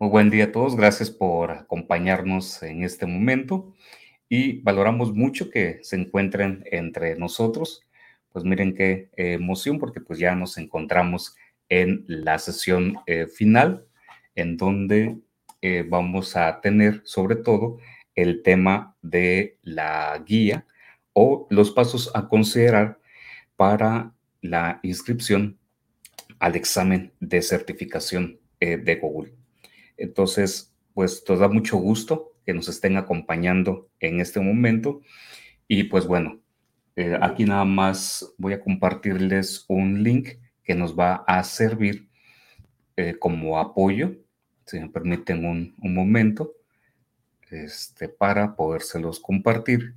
Muy buen día a todos, gracias por acompañarnos en este momento y valoramos mucho que se encuentren entre nosotros. Pues miren qué emoción porque pues ya nos encontramos en la sesión eh, final en donde eh, vamos a tener sobre todo el tema de la guía o los pasos a considerar para la inscripción al examen de certificación eh, de Google. Entonces, pues nos da mucho gusto que nos estén acompañando en este momento. Y pues bueno, eh, aquí nada más voy a compartirles un link que nos va a servir eh, como apoyo, si me permiten un, un momento, este, para podérselos compartir.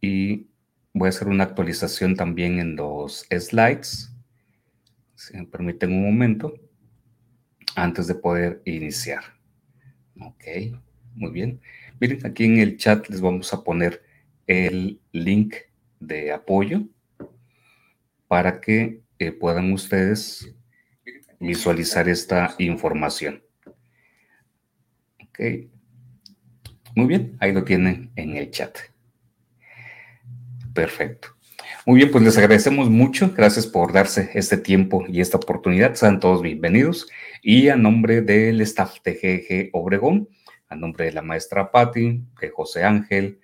Y voy a hacer una actualización también en los slides, si me permiten un momento antes de poder iniciar. Ok, muy bien. Miren, aquí en el chat les vamos a poner el link de apoyo para que eh, puedan ustedes visualizar esta información. Ok, muy bien, ahí lo tienen en el chat. Perfecto. Muy bien, pues les agradecemos mucho. Gracias por darse este tiempo y esta oportunidad. Sean todos bienvenidos. Y a nombre del staff de GG Obregón, a nombre de la maestra Patti, de José Ángel,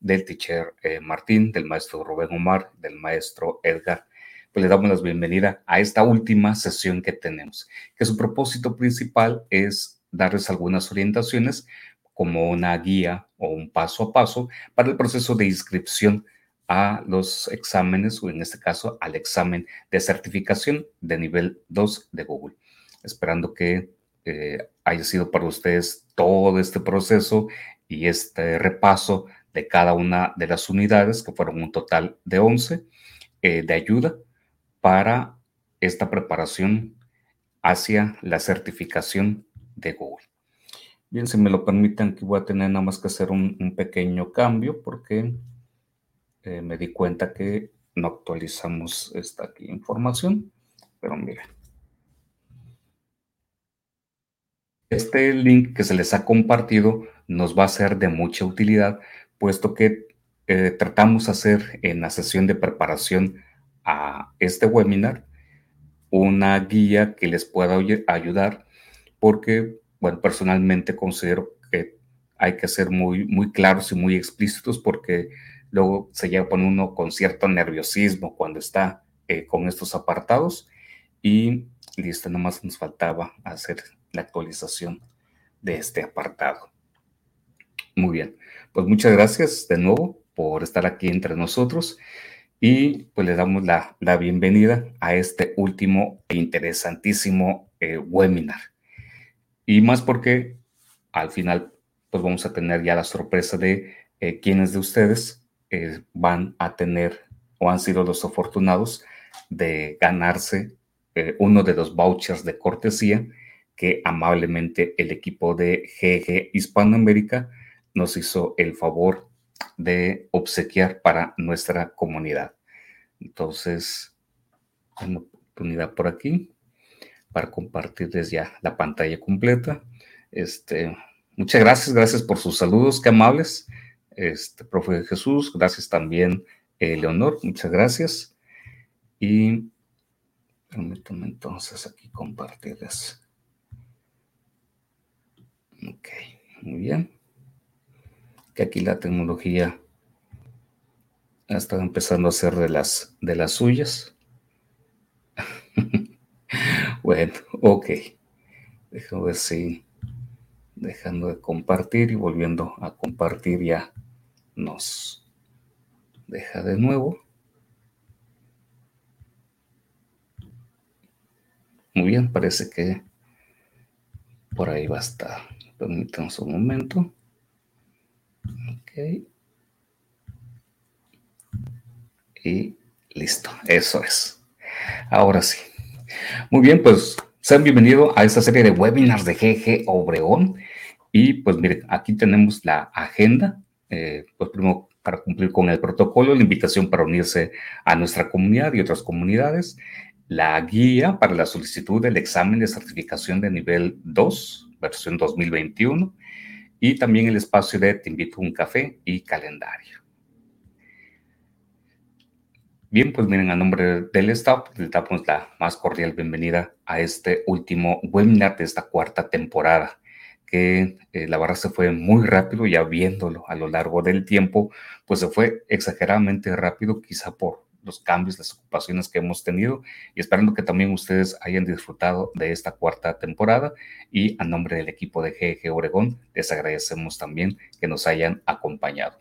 del teacher eh, Martín, del maestro Rubén Omar, del maestro Edgar, pues le damos la bienvenida a esta última sesión que tenemos, que su propósito principal es darles algunas orientaciones como una guía o un paso a paso para el proceso de inscripción a los exámenes o en este caso al examen de certificación de nivel 2 de Google. Esperando que eh, haya sido para ustedes todo este proceso y este repaso de cada una de las unidades, que fueron un total de 11, eh, de ayuda para esta preparación hacia la certificación de Google. Bien, si me lo permiten, aquí voy a tener nada más que hacer un, un pequeño cambio porque eh, me di cuenta que no actualizamos esta información, pero miren. Este link que se les ha compartido nos va a ser de mucha utilidad, puesto que eh, tratamos de hacer en la sesión de preparación a este webinar una guía que les pueda ayudar, porque, bueno, personalmente considero que hay que ser muy, muy claros y muy explícitos porque luego se lleva con uno con cierto nerviosismo cuando está eh, con estos apartados y listo, nomás nos faltaba hacer la actualización de este apartado. Muy bien, pues muchas gracias de nuevo por estar aquí entre nosotros y pues le damos la, bienvenida a este último e interesantísimo eh, webinar. Y más porque al final pues vamos a tener ya la sorpresa de eh, quiénes de ustedes eh, van a tener o han sido los afortunados de ganarse eh, uno de los vouchers de cortesía que amablemente el equipo de GG Hispanoamérica nos hizo el favor de obsequiar para nuestra comunidad. Entonces, una oportunidad por aquí para compartirles ya la pantalla completa. Este, muchas gracias, gracias por sus saludos, qué amables este, profe Jesús, gracias también, eh, Leonor, muchas gracias. Y permítame entonces aquí compartirles. Ok, muy bien. Que aquí la tecnología ha estado empezando a hacer de las, de las suyas. bueno, ok. Déjame ver dejando de compartir y volviendo a compartir ya nos deja de nuevo. Muy bien, parece que por ahí va a estar. Permítanos un momento. Ok. Y listo, eso es. Ahora sí. Muy bien, pues sean bienvenidos a esta serie de webinars de GG Obregón. Y pues miren, aquí tenemos la agenda eh, pues primero para cumplir con el protocolo, la invitación para unirse a nuestra comunidad y otras comunidades, la guía para la solicitud del examen de certificación de nivel 2 versión 2021 y también el espacio de Te invito a un café y calendario. Bien, pues miren, a nombre del staff, le damos la más cordial bienvenida a este último webinar de esta cuarta temporada, que eh, la verdad se fue muy rápido, ya viéndolo a lo largo del tiempo, pues se fue exageradamente rápido, quizá por los cambios, las ocupaciones que hemos tenido y esperando que también ustedes hayan disfrutado de esta cuarta temporada y a nombre del equipo de GG Oregón les agradecemos también que nos hayan acompañado.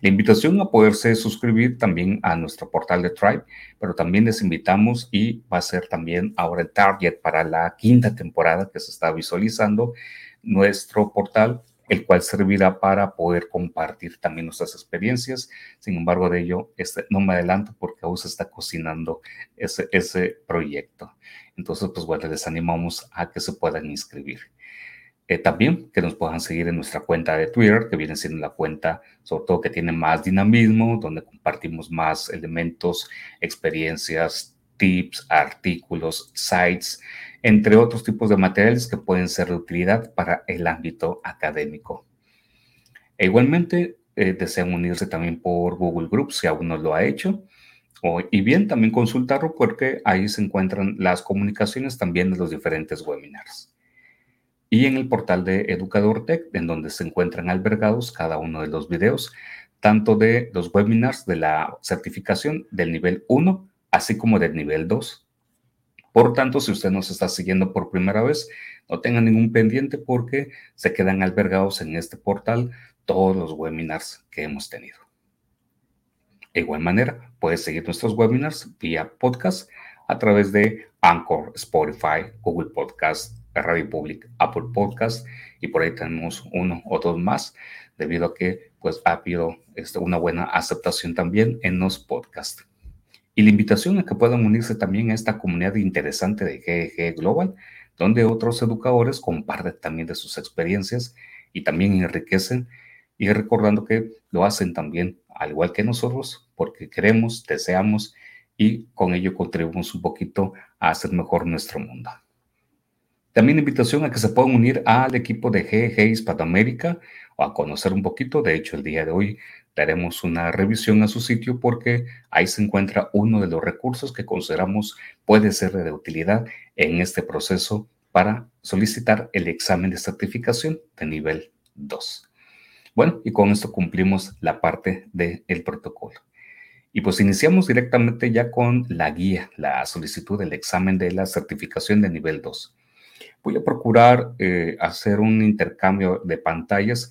La invitación a poderse suscribir también a nuestro portal de Tribe, pero también les invitamos y va a ser también ahora el target para la quinta temporada que se está visualizando nuestro portal el cual servirá para poder compartir también nuestras experiencias. Sin embargo, de ello este, no me adelanto porque aún se está cocinando ese, ese proyecto. Entonces, pues bueno, les animamos a que se puedan inscribir. Eh, también que nos puedan seguir en nuestra cuenta de Twitter, que viene siendo la cuenta sobre todo que tiene más dinamismo, donde compartimos más elementos, experiencias, tips, artículos, sites, entre otros tipos de materiales que pueden ser de utilidad para el ámbito académico. E igualmente, eh, desean unirse también por Google Groups si aún no lo ha hecho. O, y bien, también consultarlo porque ahí se encuentran las comunicaciones también de los diferentes webinars. Y en el portal de Educador Tech, en donde se encuentran albergados cada uno de los videos, tanto de los webinars de la certificación del nivel 1, así como del nivel 2, por tanto, si usted nos está siguiendo por primera vez, no tenga ningún pendiente porque se quedan albergados en este portal todos los webinars que hemos tenido. De igual manera, puedes seguir nuestros webinars vía podcast a través de Anchor, Spotify, Google Podcast, Radio Public, Apple Podcast y por ahí tenemos uno o dos más debido a que pues ha habido este, una buena aceptación también en los podcasts. Y la invitación a que puedan unirse también a esta comunidad interesante de GG Global, donde otros educadores comparten también de sus experiencias y también enriquecen y recordando que lo hacen también al igual que nosotros porque queremos, deseamos y con ello contribuimos un poquito a hacer mejor nuestro mundo. También invitación a que se puedan unir al equipo de GG Hispanoamérica o a conocer un poquito. De hecho, el día de hoy daremos una revisión a su sitio porque ahí se encuentra uno de los recursos que consideramos puede ser de utilidad en este proceso para solicitar el examen de certificación de nivel 2. Bueno, y con esto cumplimos la parte del protocolo. Y pues iniciamos directamente ya con la guía, la solicitud del examen de la certificación de nivel 2. Voy a procurar eh, hacer un intercambio de pantallas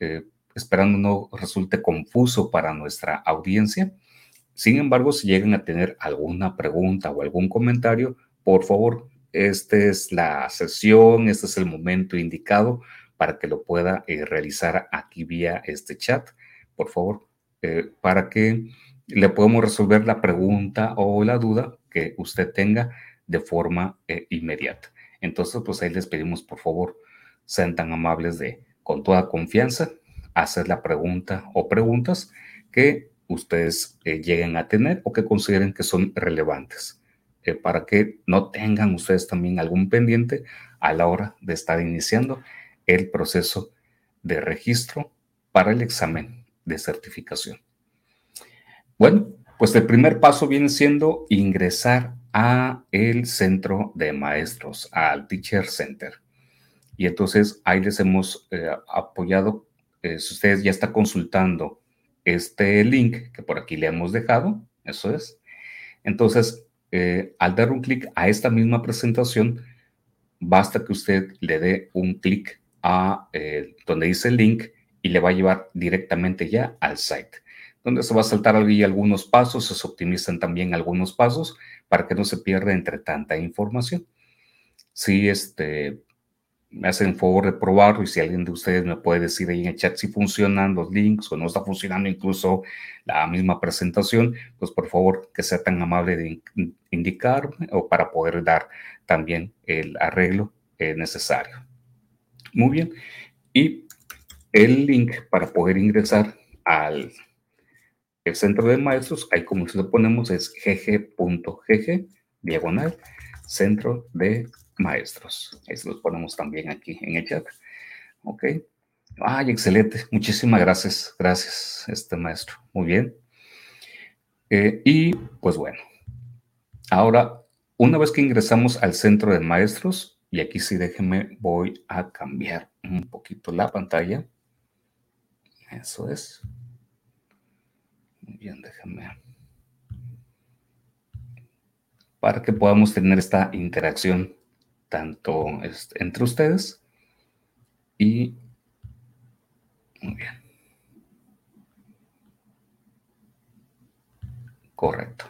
eh, esperando no resulte confuso para nuestra audiencia. Sin embargo, si llegan a tener alguna pregunta o algún comentario, por favor, esta es la sesión, este es el momento indicado para que lo pueda eh, realizar aquí vía este chat, por favor, eh, para que le podamos resolver la pregunta o la duda que usted tenga de forma eh, inmediata. Entonces, pues ahí les pedimos, por favor, sean tan amables de, con toda confianza, hacer la pregunta o preguntas que ustedes eh, lleguen a tener o que consideren que son relevantes, eh, para que no tengan ustedes también algún pendiente a la hora de estar iniciando el proceso de registro para el examen de certificación. Bueno, pues el primer paso viene siendo ingresar a el centro de maestros, al Teacher Center. Y entonces ahí les hemos eh, apoyado eh, si ustedes ya está consultando este link que por aquí le hemos dejado, eso es. Entonces, eh, al dar un clic a esta misma presentación, basta que usted le dé un clic a eh, donde dice link y le va a llevar directamente ya al site, donde se va a saltar algunos pasos, se optimizan también algunos pasos para que no se pierda entre tanta información. Si este, me hacen favor de probarlo y si alguien de ustedes me puede decir ahí en el chat si funcionan los links o no está funcionando incluso la misma presentación, pues por favor que sea tan amable de indicarme o para poder dar también el arreglo eh, necesario. Muy bien. Y el link para poder ingresar al el centro de maestros, ahí como se lo ponemos es gg.gg diagonal centro de maestros. Se los ponemos también aquí en el chat. Ok. Ay, excelente. Muchísimas gracias. Gracias, este maestro. Muy bien. Eh, y pues bueno, ahora, una vez que ingresamos al centro de maestros, y aquí sí déjenme, voy a cambiar un poquito la pantalla. Eso es. Muy bien, déjenme. Para que podamos tener esta interacción tanto entre ustedes y... Muy bien. Correcto.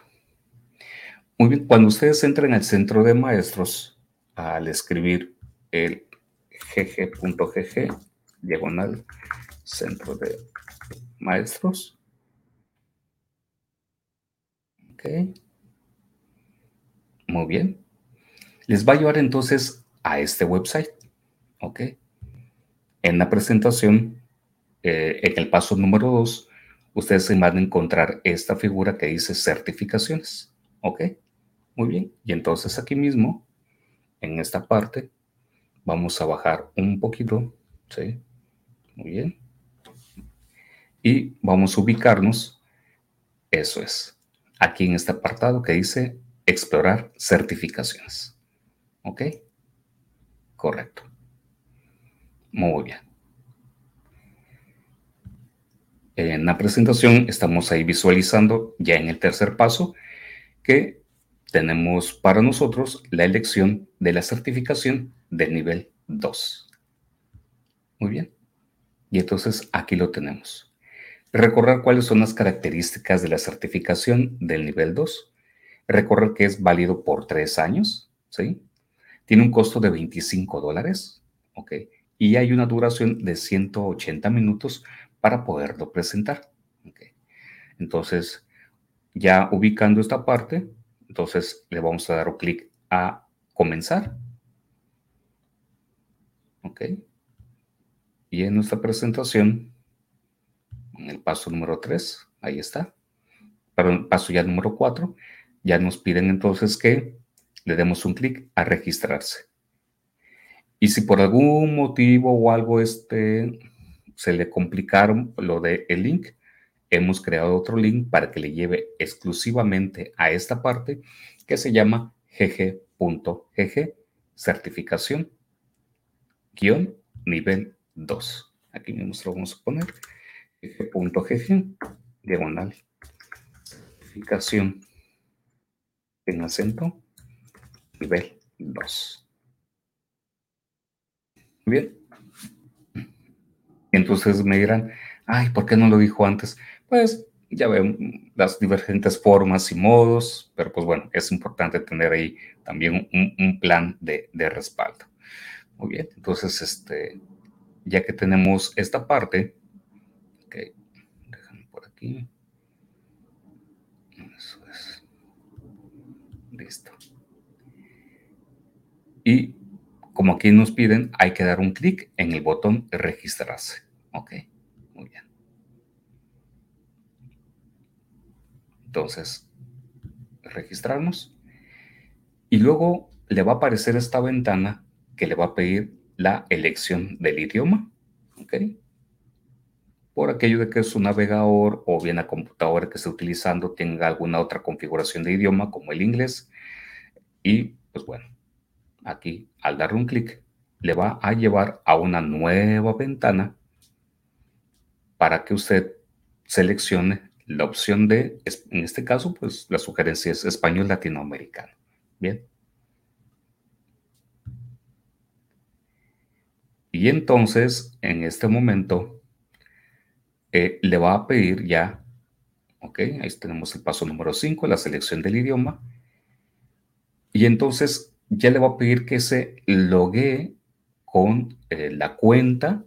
Muy bien, cuando ustedes entren al centro de maestros, al escribir el gg.gg, diagonal, centro de maestros. Ok. Muy bien. Les va a llevar entonces a este website. Ok. En la presentación, eh, en el paso número 2, ustedes se van a encontrar esta figura que dice certificaciones. ¿Ok? Muy bien. Y entonces aquí mismo, en esta parte, vamos a bajar un poquito. ¿Sí? Muy bien. Y vamos a ubicarnos. Eso es. Aquí en este apartado que dice explorar certificaciones. ¿Ok? Correcto. Muy bien. En la presentación estamos ahí visualizando ya en el tercer paso que tenemos para nosotros la elección de la certificación del nivel 2. Muy bien. Y entonces aquí lo tenemos. Recordar cuáles son las características de la certificación del nivel 2. Recordar que es válido por tres años, ¿sí? Tiene un costo de 25 dólares, ¿ok? Y hay una duración de 180 minutos para poderlo presentar. Entonces, ya ubicando esta parte, entonces le vamos a dar un clic a comenzar. ¿Ok? Y en nuestra presentación, en el paso número 3, ahí está. Perdón, paso ya número 4, ya nos piden entonces que le demos un clic a registrarse. Y si por algún motivo o algo este, se le complicaron lo el link, hemos creado otro link para que le lleve exclusivamente a esta parte que se llama gg.gg certificación guion nivel 2. Aquí mismo lo vamos a poner gg.gg diagonal certificación en acento nivel 2. Bien. Entonces me dirán, ay, ¿por qué no lo dijo antes? Pues ya ven las divergentes formas y modos, pero pues bueno, es importante tener ahí también un, plan de, respaldo. Muy bien, entonces, este, ya que tenemos esta parte, ok, déjame por aquí. Eso es. Listo. Y como aquí nos piden, hay que dar un clic en el botón registrarse. Ok, muy bien. Entonces, registrarnos. Y luego le va a aparecer esta ventana que le va a pedir la elección del idioma. ¿Ok? Por aquello de que su navegador o bien la computadora que esté utilizando tenga alguna otra configuración de idioma como el inglés. Y pues bueno, aquí al darle un clic le va a llevar a una nueva ventana para que usted seleccione la opción de, en este caso, pues la sugerencia es español latinoamericano. Bien. Y entonces, en este momento, eh, le va a pedir ya, ok, ahí tenemos el paso número 5, la selección del idioma. Y entonces ya le va a pedir que se logue con eh, la cuenta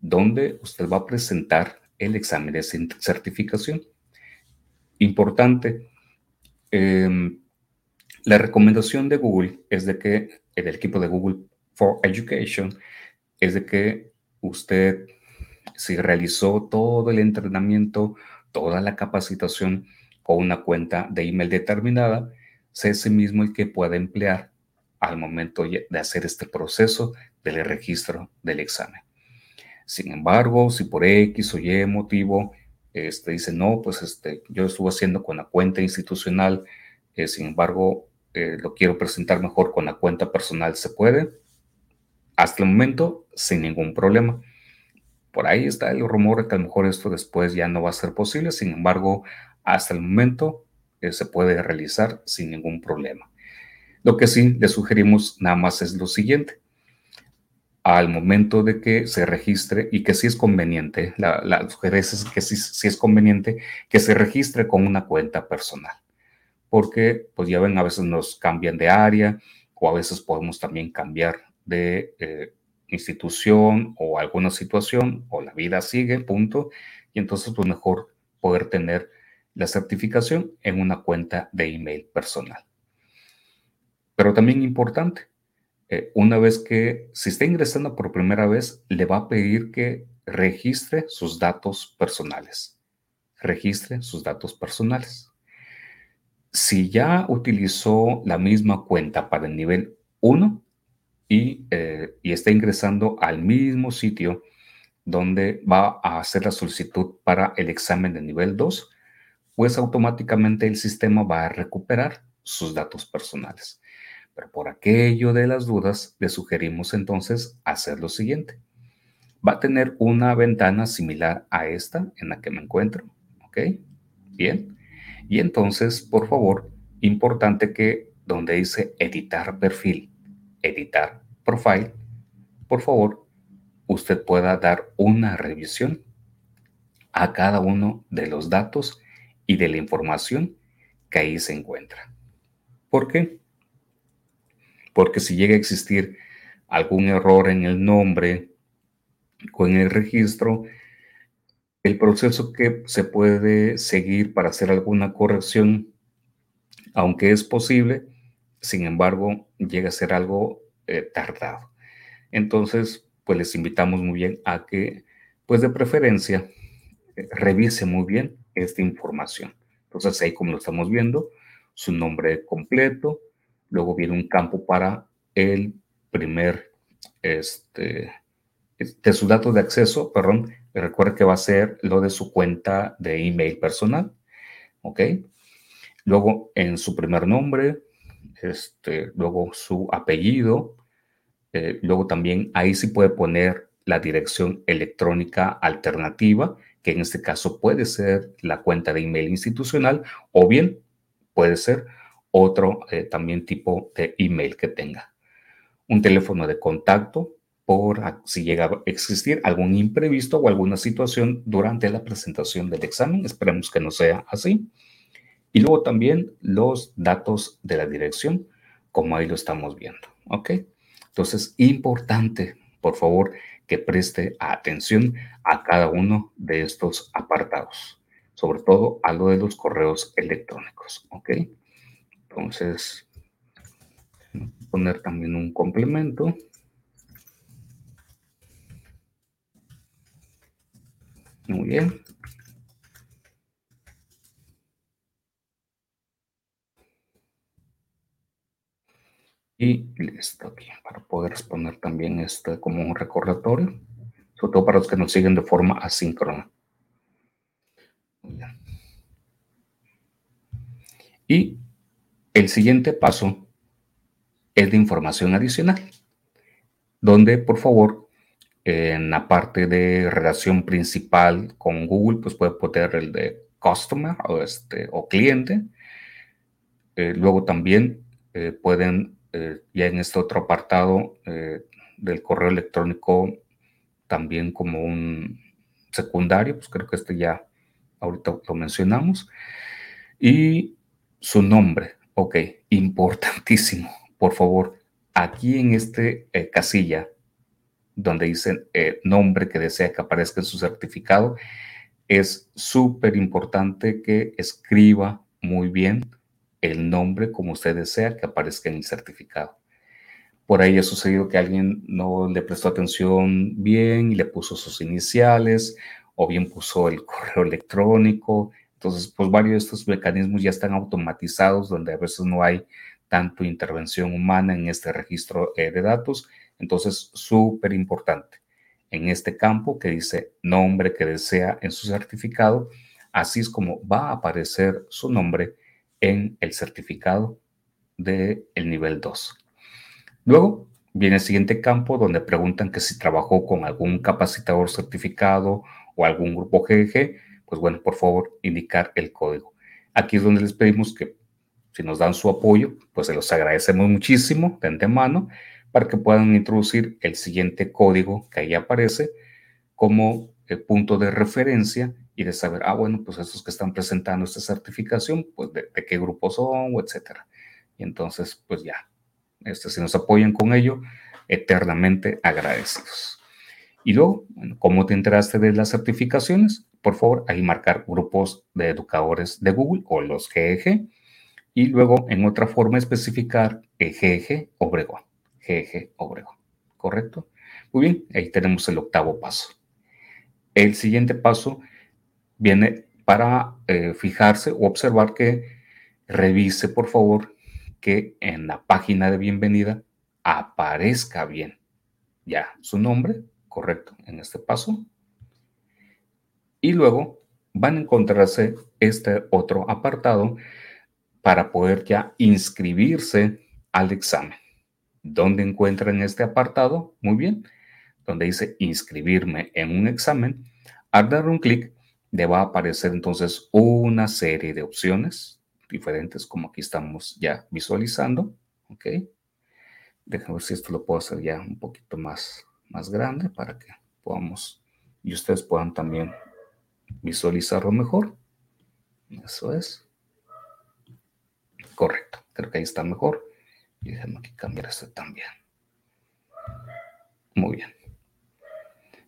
donde usted va a presentar el examen de certificación. Importante, em, la recomendación de Google es de que el equipo de Google for Education es de que usted, si realizó todo el entrenamiento, toda la capacitación con una cuenta de email determinada, sea ese mismo el que pueda emplear al momento de hacer este proceso del registro del examen. Sin embargo, si por X o Y motivo este, dice, no, pues este, yo estuve haciendo con la cuenta institucional, eh, sin embargo, eh, lo quiero presentar mejor con la cuenta personal, ¿se puede? Hasta el momento, sin ningún problema. Por ahí está el rumor de que a lo mejor esto después ya no va a ser posible, sin embargo, hasta el momento eh, se puede realizar sin ningún problema. Lo que sí le sugerimos nada más es lo siguiente. Al momento de que se registre y que sí es conveniente, la, sugerencia es que sí, es conveniente que se registre con una cuenta personal. Porque, pues ya ven, a veces nos cambian de área o a veces podemos también cambiar de eh, institución o alguna situación o la vida sigue, punto. Y entonces, pues mejor poder tener la certificación en una cuenta de email personal. Pero también importante, eh, una vez que si está ingresando por primera vez, le va a pedir que registre sus datos personales. Registre sus datos personales. Si ya utilizó la misma cuenta para el nivel 1 y, eh, y está ingresando al mismo sitio donde va a hacer la solicitud para el examen de nivel 2, pues automáticamente el sistema va a recuperar sus datos personales. Pero por aquello de las dudas, le sugerimos entonces hacer lo siguiente. Va a tener una ventana similar a esta en la que me encuentro. ¿Ok? Bien. Y entonces, por favor, importante que donde dice editar perfil, editar profile, por favor, usted pueda dar una revisión a cada uno de los datos y de la información que ahí se encuentra. ¿Por qué? Porque si llega a existir algún error en el nombre o en el registro, el proceso que se puede seguir para hacer alguna corrección, aunque es posible, sin embargo, llega a ser algo eh, tardado. Entonces, pues les invitamos muy bien a que, pues de preferencia, eh, revise muy bien esta información. Entonces, ahí como lo estamos viendo, su nombre completo, Luego viene un campo para el primer, este, de sus datos de acceso, perdón, recuerde que va a ser lo de su cuenta de email personal, ¿ok? Luego en su primer nombre, este, luego su apellido, eh, luego también ahí sí puede poner la dirección electrónica alternativa, que en este caso puede ser la cuenta de email institucional o bien puede ser otro eh, también tipo de email que tenga. Un teléfono de contacto por si llega a existir algún imprevisto o alguna situación durante la presentación del examen. Esperemos que no sea así. Y luego también los datos de la dirección, como ahí lo estamos viendo. ¿Ok? Entonces, importante, por favor, que preste atención a cada uno de estos apartados, sobre todo a lo de los correos electrónicos. ¿Ok? Entonces, poner también un complemento. Muy bien. Y listo aquí, para poder exponer también este como un recordatorio, sobre todo para los que nos siguen de forma asíncrona. Muy bien. Y el siguiente paso es de información adicional, donde por favor en la parte de relación principal con Google, pues puede poner el de customer o, este, o cliente. Eh, luego también eh, pueden, eh, ya en este otro apartado del correo electrónico, también como un secundario, pues creo que este ya ahorita lo mencionamos. Y su nombre, Ok, importantísimo. Por favor, aquí en este eh, casilla donde dice eh, nombre que desea que aparezca en su certificado, es súper importante que escriba muy bien el nombre como usted desea que aparezca en el certificado. Por ahí ha sucedido que alguien no le prestó atención bien y le puso sus iniciales o bien puso el correo electrónico entonces, pues varios de estos mecanismos ya están automatizados, donde a veces no hay tanto intervención humana en este registro eh, de datos. Entonces, súper importante. En este campo que dice nombre que desea en su certificado, así es como va a aparecer su nombre en el certificado del nivel 2. Luego viene el siguiente campo donde preguntan que si trabajó con algún capacitador certificado o algún grupo GG, pues bueno, por favor, indicar el código. Aquí es donde les pedimos que si nos dan su apoyo, pues se los agradecemos muchísimo de antemano para que puedan introducir el siguiente código que ahí aparece como el punto de referencia y de saber, ah, bueno, pues estos que están presentando esta certificación, pues de, qué grupo son, o etcétera. Y entonces, pues ya, este, si nos apoyan con ello, eternamente agradecidos. Y luego, ¿cómo te enteraste de las certificaciones? Por favor, ahí marcar grupos de educadores de Google o los GEG y luego en otra forma especificar GG Obregón. GG Obregón. ¿Correcto? Muy bien, ahí tenemos el octavo paso. El siguiente paso viene para eh, fijarse o observar que revise, por favor, que en la página de bienvenida aparezca bien ya su nombre, correcto, en este paso. Y luego van a encontrarse este otro apartado para poder ya inscribirse al examen. ¿Dónde encuentran este apartado? Muy bien, donde dice inscribirme en un examen. Al dar un clic, le va a aparecer entonces una serie de opciones diferentes como aquí estamos ya visualizando. ¿Ok? Déjame ver si esto lo puedo hacer ya un poquito más, más grande para que podamos y ustedes puedan también visualizarlo mejor. Eso es. Correcto, creo que ahí está mejor. Y déjame cambiar este también. Muy bien.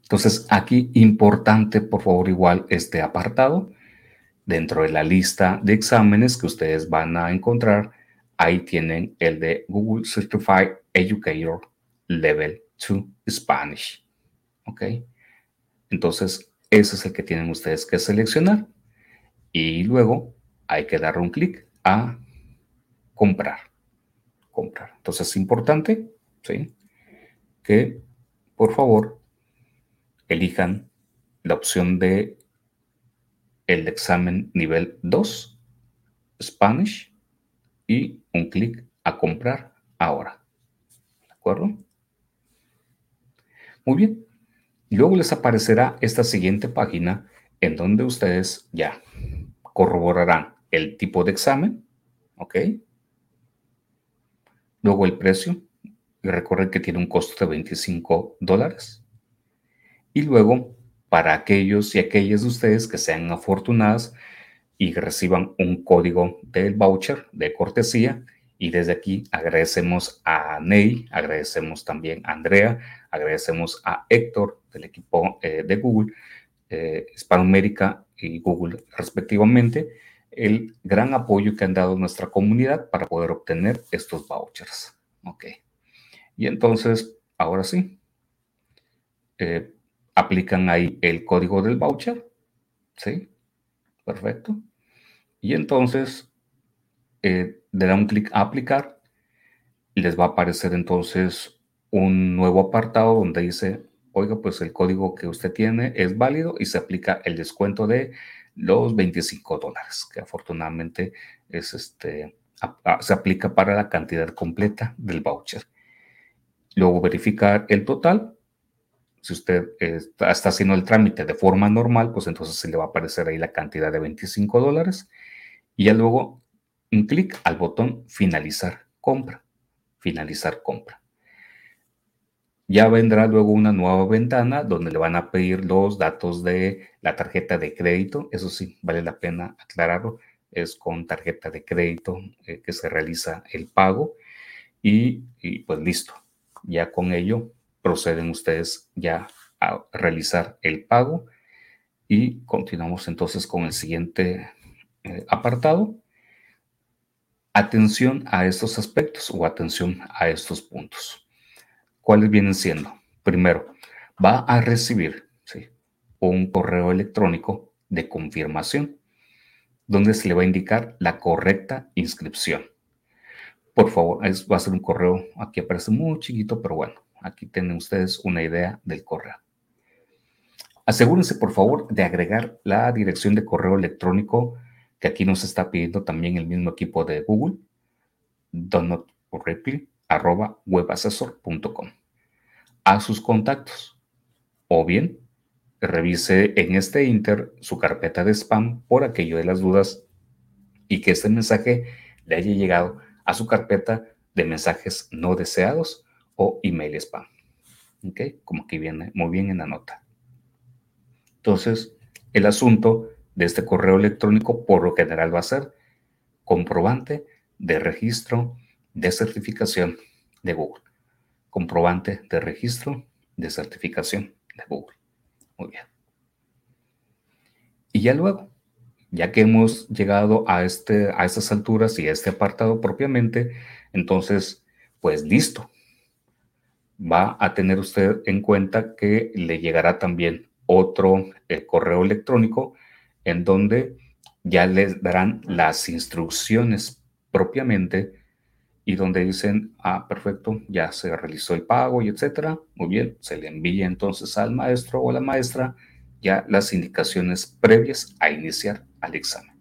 Entonces, aquí importante, por favor, igual este apartado. Dentro de la lista de exámenes que ustedes van a encontrar, ahí tienen el de Google Certified Educator Level 2 Spanish. ¿Ok? Entonces, ese es el que tienen ustedes que seleccionar. Y luego hay que dar un clic a comprar. Comprar. Entonces es importante, ¿sí? Que por favor elijan la opción de el examen nivel 2, Spanish, y un clic a comprar ahora. ¿De acuerdo? Muy bien. Luego les aparecerá esta siguiente página en donde ustedes ya corroborarán el tipo de examen, ¿ok? Luego el precio, y recuerden que tiene un costo de 25 dólares. Y luego, para aquellos y aquellas de ustedes que sean afortunadas y reciban un código del voucher de cortesía, y desde aquí agradecemos a Ney, agradecemos también a Andrea, agradecemos a Héctor del equipo eh, de Google, eh, Hispanoamérica y Google respectivamente, el gran apoyo que han dado nuestra comunidad para poder obtener estos vouchers. Ok. Y entonces, ahora sí, eh, aplican ahí el código del voucher. ¿Sí? Perfecto. Y entonces, eh, le dan un clic a aplicar y les va a aparecer entonces un nuevo apartado donde dice, oiga, pues el código que usted tiene es válido y se aplica el descuento de los 25 dólares, que afortunadamente es este, se aplica para la cantidad completa del voucher. Luego verificar el total. Si usted está, haciendo el trámite de forma normal, pues entonces se le va a aparecer ahí la cantidad de 25 dólares. Y ya luego un clic al botón finalizar compra. Finalizar compra. Ya vendrá luego una nueva ventana donde le van a pedir los datos de la tarjeta de crédito. Eso sí, vale la pena aclararlo. Es con tarjeta de crédito eh, que se realiza el pago. Y, pues listo. Ya con ello proceden ustedes ya a realizar el pago. Y continuamos entonces con el siguiente eh, apartado. Atención a estos aspectos o atención a estos puntos. ¿Cuáles vienen siendo? Primero, va a recibir un correo electrónico de confirmación donde se le va a indicar la correcta inscripción. por favor, es, va a ser un correo, aquí aparece muy chiquito, pero bueno, aquí tienen ustedes una idea del correo. Asegúrense, por favor, de agregar la dirección de correo electrónico que aquí nos está pidiendo también el mismo equipo de Google, donotreplay.webassessor.com a sus contactos. O bien, revise en este Inter su carpeta de spam por aquello de las dudas y que este mensaje le haya llegado a su carpeta de mensajes no deseados o email spam. ¿Ok? Como que viene muy bien en la nota. Entonces, el asunto de este correo electrónico por lo general va a ser comprobante de registro de certificación de Google. Comprobante de registro de certificación de Google. Muy bien. Y ya luego, ya que hemos llegado a, este, a estas alturas y a este apartado propiamente, entonces, pues listo. Va a tener usted en cuenta que le llegará también otro eh, correo electrónico en donde ya les darán las instrucciones propiamente y donde dicen, ah, perfecto, ya se realizó el pago y etcétera. Muy bien, se le envía entonces al maestro o a la maestra ya las indicaciones previas a iniciar al examen.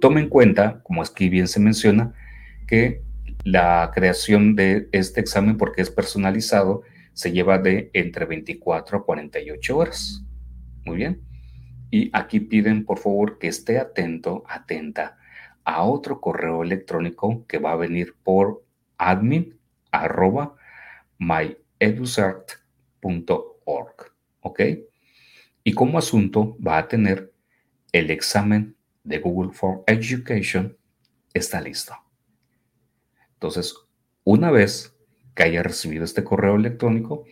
Tome en cuenta, como aquí bien se menciona, que la creación de este examen, porque es personalizado, se lleva de entre 24 a 48 horas. Muy bien. Y aquí piden, por favor, que esté atento, atenta a otro correo electrónico que va a venir por admin arroba ¿Ok? Y como asunto va a tener el examen de Google for Education está listo. Entonces, una vez que haya recibido este correo electrónico,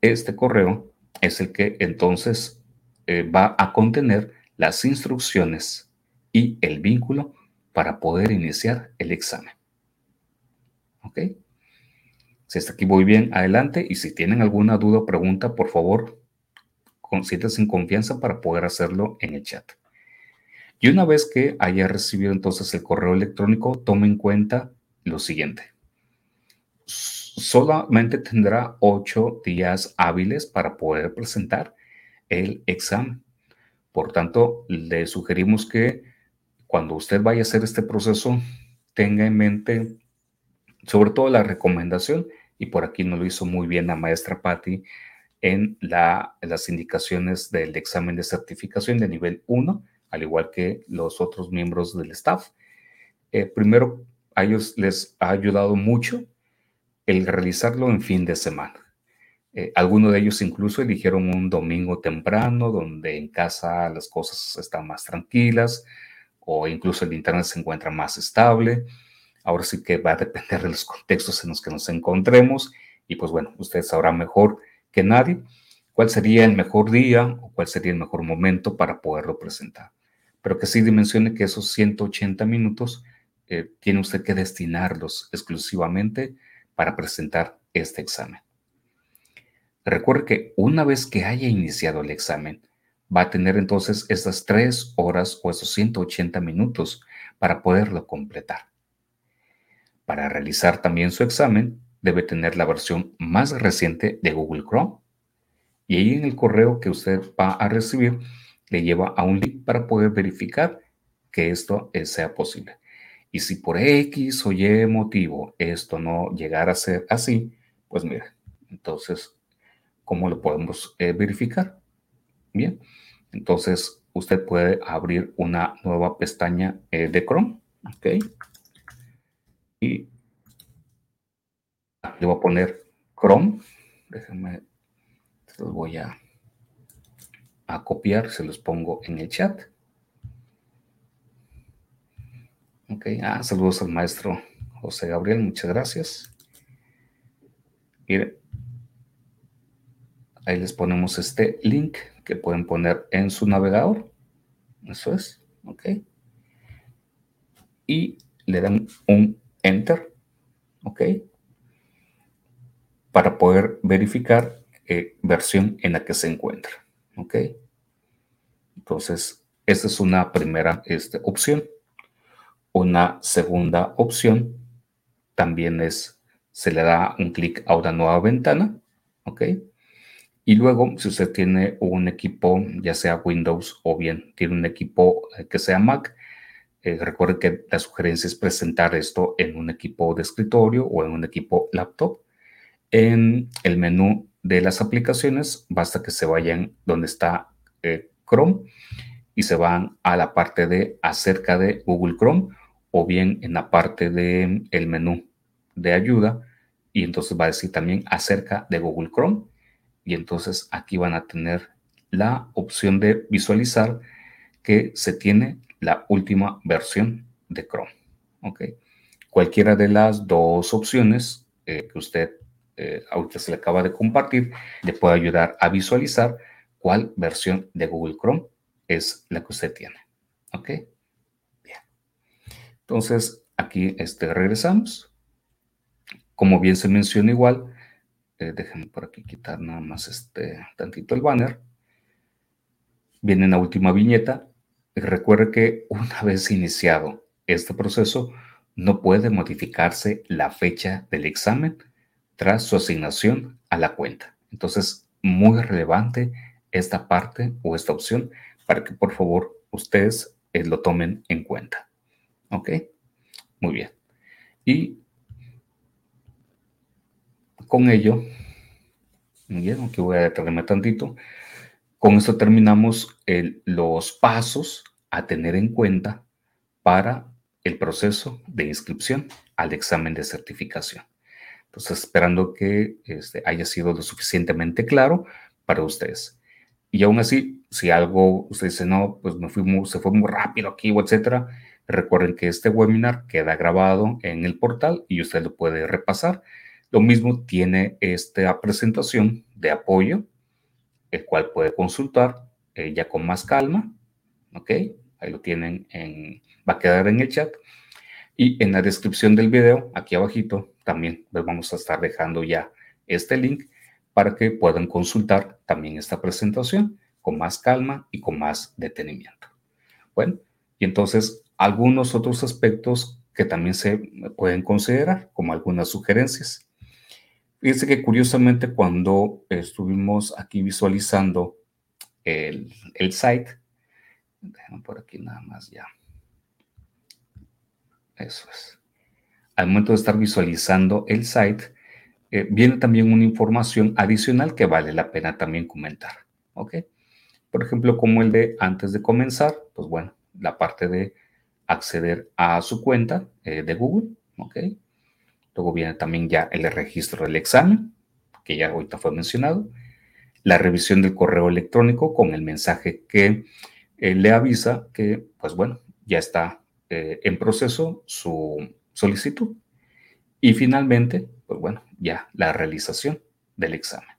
este correo es el que entonces eh, va a contener las instrucciones y el vínculo para poder iniciar el examen. ¿Ok? Si está aquí muy bien, adelante. Y si tienen alguna duda o pregunta, por favor, siéntanse en confianza para poder hacerlo en el chat. Y una vez que haya recibido entonces el correo electrónico, tome en cuenta lo siguiente solamente tendrá ocho días hábiles para poder presentar el examen. Por tanto, le sugerimos que cuando usted vaya a hacer este proceso, tenga en mente sobre todo la recomendación, y por aquí nos lo hizo muy bien la maestra Patti en, las indicaciones del examen de certificación de nivel 1, al igual que los otros miembros del staff. Eh, primero, a ellos les ha ayudado mucho el realizarlo en fin de semana. Eh, algunos de ellos incluso eligieron un domingo temprano, donde en casa las cosas están más tranquilas o incluso el internet se encuentra más estable. Ahora sí que va a depender de los contextos en los que nos encontremos y pues bueno, ustedes sabrán mejor que nadie cuál sería el mejor día o cuál sería el mejor momento para poderlo presentar. Pero que sí dimensione que esos 180 minutos eh, tiene usted que destinarlos exclusivamente para presentar este examen. Recuerde que una vez que haya iniciado el examen, va a tener entonces estas tres horas o esos 180 minutos para poderlo completar. Para realizar también su examen, debe tener la versión más reciente de Google Chrome. Y ahí en el correo que usted va a recibir, le lleva a un link para poder verificar que esto sea posible. Y si por X o Y motivo esto no llegara a ser así, pues mira, entonces, ¿cómo lo podemos eh, verificar? Bien, entonces usted puede abrir una nueva pestaña eh, de Chrome, ¿ok? Y le voy a poner Chrome, déjenme, los voy a, a copiar, se los pongo en el chat. Ok, ah, saludos al maestro José Gabriel, muchas gracias. Mire, ahí les ponemos este link que pueden poner en su navegador. Eso es, ok. Y le dan un enter, ok, para poder verificar eh, versión en la que se encuentra, ok. Entonces, esta es una primera este, opción. Una segunda opción también es, se le da un clic a una nueva ventana, ¿ok? Y luego, si usted tiene un equipo, ya sea Windows o bien tiene un equipo eh, que sea Mac, eh, recuerde que la sugerencia es presentar esto en un equipo de escritorio o en un equipo laptop. En el menú de las aplicaciones, basta que se vayan donde está eh, Chrome y se van a la parte de acerca de Google Chrome o bien en la parte del el menú de ayuda y entonces va a decir también acerca de Google Chrome y entonces aquí van a tener la opción de visualizar que se tiene la última versión de Chrome. ¿ok? Cualquiera de las dos opciones eh, que usted eh, ahorita se le acaba de compartir le puede ayudar a visualizar cuál versión de Google Chrome es la que usted tiene. ¿Ok? Bien. Entonces, aquí este, regresamos. Como bien se menciona igual, eh, déjenme por aquí quitar nada más este tantito el banner. Viene en la última viñeta. Recuerde que una vez iniciado este proceso, no puede modificarse la fecha del examen tras su asignación a la cuenta. Entonces, muy relevante esta parte o esta opción para que por favor ustedes eh, lo tomen en cuenta. ¿Ok? Muy bien. Y con ello, bien, aquí voy a detenerme tantito. Con esto terminamos los pasos a tener en cuenta para el proceso de inscripción al examen de certificación. Entonces, esperando que este, haya sido lo suficientemente claro para ustedes. Y aún así, si algo usted dice, no, pues me fui se fue muy rápido aquí, o etcétera, recuerden que este webinar queda grabado en el portal y usted lo puede repasar lo mismo tiene esta presentación de apoyo, el cual puede consultar eh, ya con más calma. ¿Ok? Ahí lo tienen en, va a quedar en el chat. Y en la descripción del video, aquí abajito, también les vamos a estar dejando ya este link para que puedan consultar también esta presentación con más calma y con más detenimiento. Bueno, y entonces algunos otros aspectos que también se pueden considerar como algunas sugerencias. Fíjense que curiosamente cuando estuvimos aquí visualizando el, el site, déjenme por aquí nada más ya. Eso es. Al momento de estar visualizando el site, eh, viene también una información adicional que vale la pena también comentar. ¿Ok? Por ejemplo, como el de antes de comenzar, pues bueno, la parte de acceder a su cuenta eh, de Google. ¿Ok? Luego viene también ya el registro del examen, que ya ahorita fue mencionado. La revisión del correo electrónico con el mensaje que eh, le avisa que, pues bueno, ya está eh, en proceso su solicitud. Y finalmente, pues bueno, ya la realización del examen.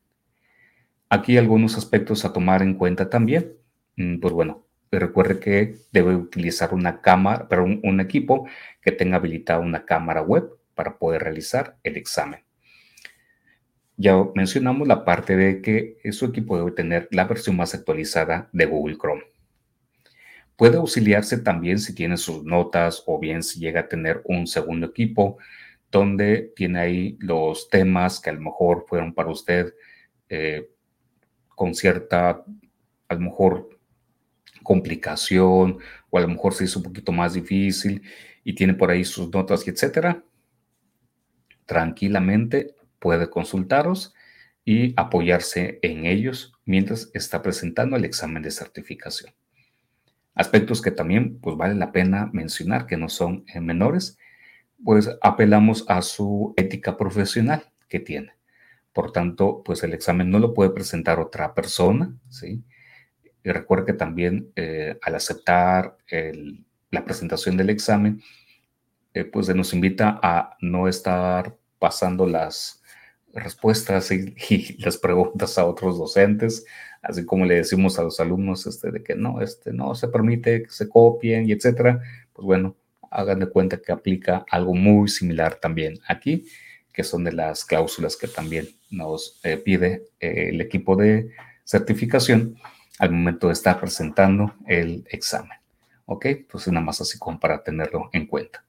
Aquí algunos aspectos a tomar en cuenta también. Mm, pues bueno, recuerde que debe utilizar una cámara, pero un equipo que tenga habilitada una cámara web para poder realizar el examen. Ya mencionamos la parte de que su equipo debe tener la versión más actualizada de Google Chrome. Puede auxiliarse también si tiene sus notas o bien si llega a tener un segundo equipo donde tiene ahí los temas que a lo mejor fueron para usted eh, con cierta, a lo mejor, complicación o a lo mejor se hizo un poquito más difícil y tiene por ahí sus notas y etcétera tranquilamente puede consultaros y apoyarse en ellos mientras está presentando el examen de certificación. Aspectos que también pues vale la pena mencionar que no son eh, menores, pues apelamos a su ética profesional que tiene. Por tanto, pues el examen no lo puede presentar otra persona, ¿sí? Y recuerde que también eh, al aceptar la presentación del examen, eh, pues se nos invita a no estar pasando las respuestas y, las preguntas a otros docentes, así como le decimos a los alumnos este, de que no, este, no se permite que se copien y etcétera, pues bueno, hagan de cuenta que aplica algo muy similar también aquí, que son de las cláusulas que también nos eh, pide eh, el equipo de certificación al momento de estar presentando el examen. ¿Ok? Entonces nada más así como para tenerlo en cuenta.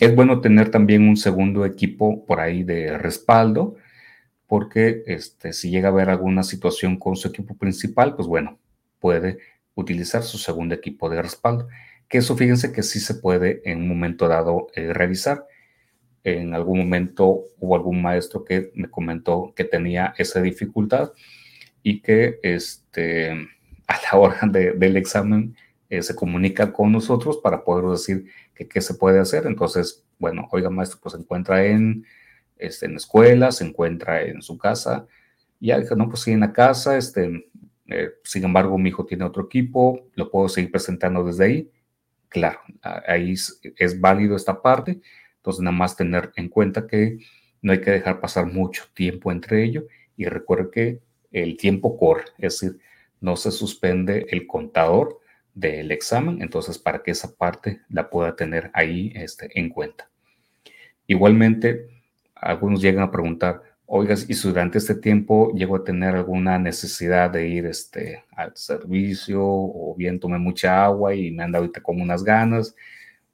Es bueno tener también un segundo equipo por ahí de respaldo, porque este, si llega a haber alguna situación con su equipo principal, pues bueno, puede utilizar su segundo equipo de respaldo. Que eso fíjense que sí se puede en un momento dado eh, realizar. En algún momento hubo algún maestro que me comentó que tenía esa dificultad y que este, a la hora del examen eh, se comunica con nosotros para poder decir que qué se puede hacer. Entonces, bueno, oiga maestro, pues se encuentra en, este, en escuela, se encuentra en su casa. Ya dije, no, pues sí, en la casa, este, eh, sin embargo, mi hijo tiene otro equipo, lo puedo seguir presentando desde ahí. Claro, ahí es, válido esta parte. Entonces, nada más tener en cuenta que no hay que dejar pasar mucho tiempo entre ello y recuerde que el tiempo corre, es decir, no se suspende el contador del examen, entonces para que esa parte la pueda tener ahí este, en cuenta. Igualmente, algunos llegan a preguntar, oiga, y si durante este tiempo llego a tener alguna necesidad de ir este, al servicio o bien tomé mucha agua y me anda ahorita con unas ganas,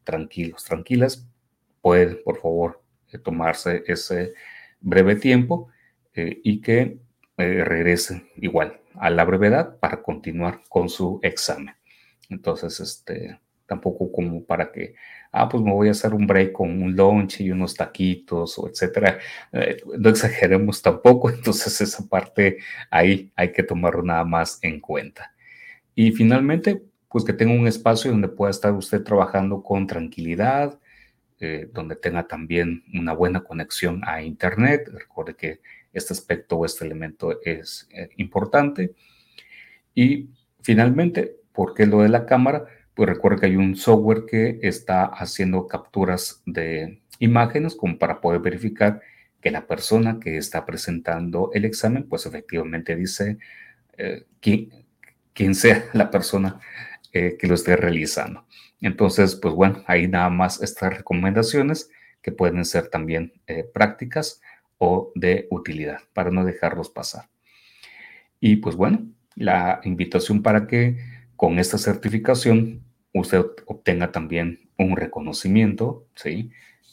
tranquilos, tranquilas, puede por favor eh, tomarse ese breve tiempo eh, y que eh, regrese igual a la brevedad para continuar con su examen. Entonces, este, tampoco como para que, ah, pues me voy a hacer un break con un lunch y unos taquitos o etcétera. Eh, no exageremos tampoco, entonces esa parte ahí hay que tomarlo nada más en cuenta. Y finalmente, pues que tenga un espacio donde pueda estar usted trabajando con tranquilidad, eh, donde tenga también una buena conexión a Internet. Recuerde que este aspecto o este elemento es eh, importante. Y finalmente, ¿por qué lo de la cámara? pues recuerda que hay un software que está haciendo capturas de imágenes como para poder verificar que la persona que está presentando el examen, pues efectivamente dice eh, quién, sea la persona eh, que lo esté realizando. Entonces, pues bueno, hay nada más estas recomendaciones que pueden ser también eh, prácticas o de utilidad para no dejarlos pasar. Y pues bueno, la invitación para que con esta certificación usted obtenga también un reconocimiento, ¿sí?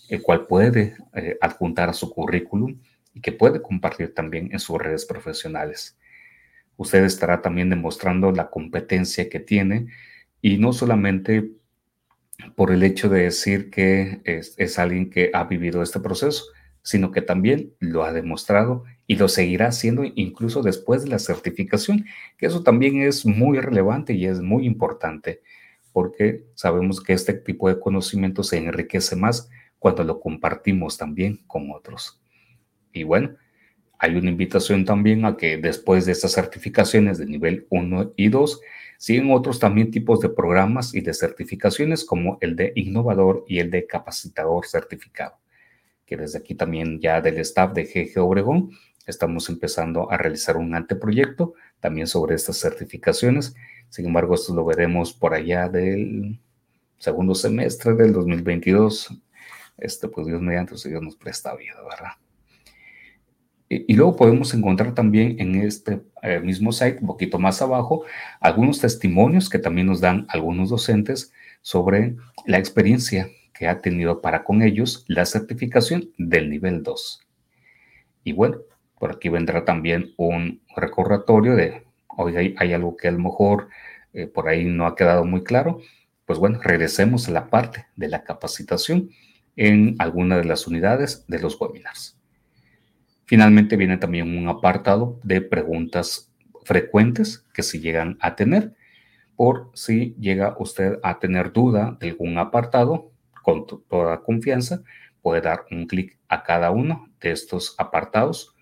El cual puede eh, adjuntar a su currículum y que puede compartir también en sus redes profesionales. Usted estará también demostrando la competencia que tiene y no solamente por el hecho de decir que es, es alguien que ha vivido este proceso, sino que también lo ha demostrado y lo seguirá haciendo incluso después de la certificación, que eso también es muy relevante y es muy importante porque sabemos que este tipo de conocimiento se enriquece más cuando lo compartimos también con otros. Y bueno, hay una invitación también a que después de estas certificaciones de nivel 1 y 2, siguen otros también tipos de programas y de certificaciones como el de innovador y el de capacitador certificado, que desde aquí también ya del staff de GG Obregón estamos empezando a realizar un anteproyecto también sobre estas certificaciones sin embargo, esto lo veremos por allá del segundo semestre del 2022. Este, pues Dios mediante, si Dios nos presta vida, ¿verdad? Y, luego podemos encontrar también en este eh, mismo site, un poquito más abajo, algunos testimonios que también nos dan algunos docentes sobre la experiencia que ha tenido para con ellos la certificación del nivel 2. Y bueno, por aquí vendrá también un recordatorio de oiga, hay, algo que a lo mejor eh, por ahí no ha quedado muy claro, pues bueno, regresemos a la parte de la capacitación en alguna de las unidades de los webinars. Finalmente viene también un apartado de preguntas frecuentes que se llegan a tener, por si llega usted a tener duda de algún apartado, con toda confianza, puede dar un clic a cada uno de estos apartados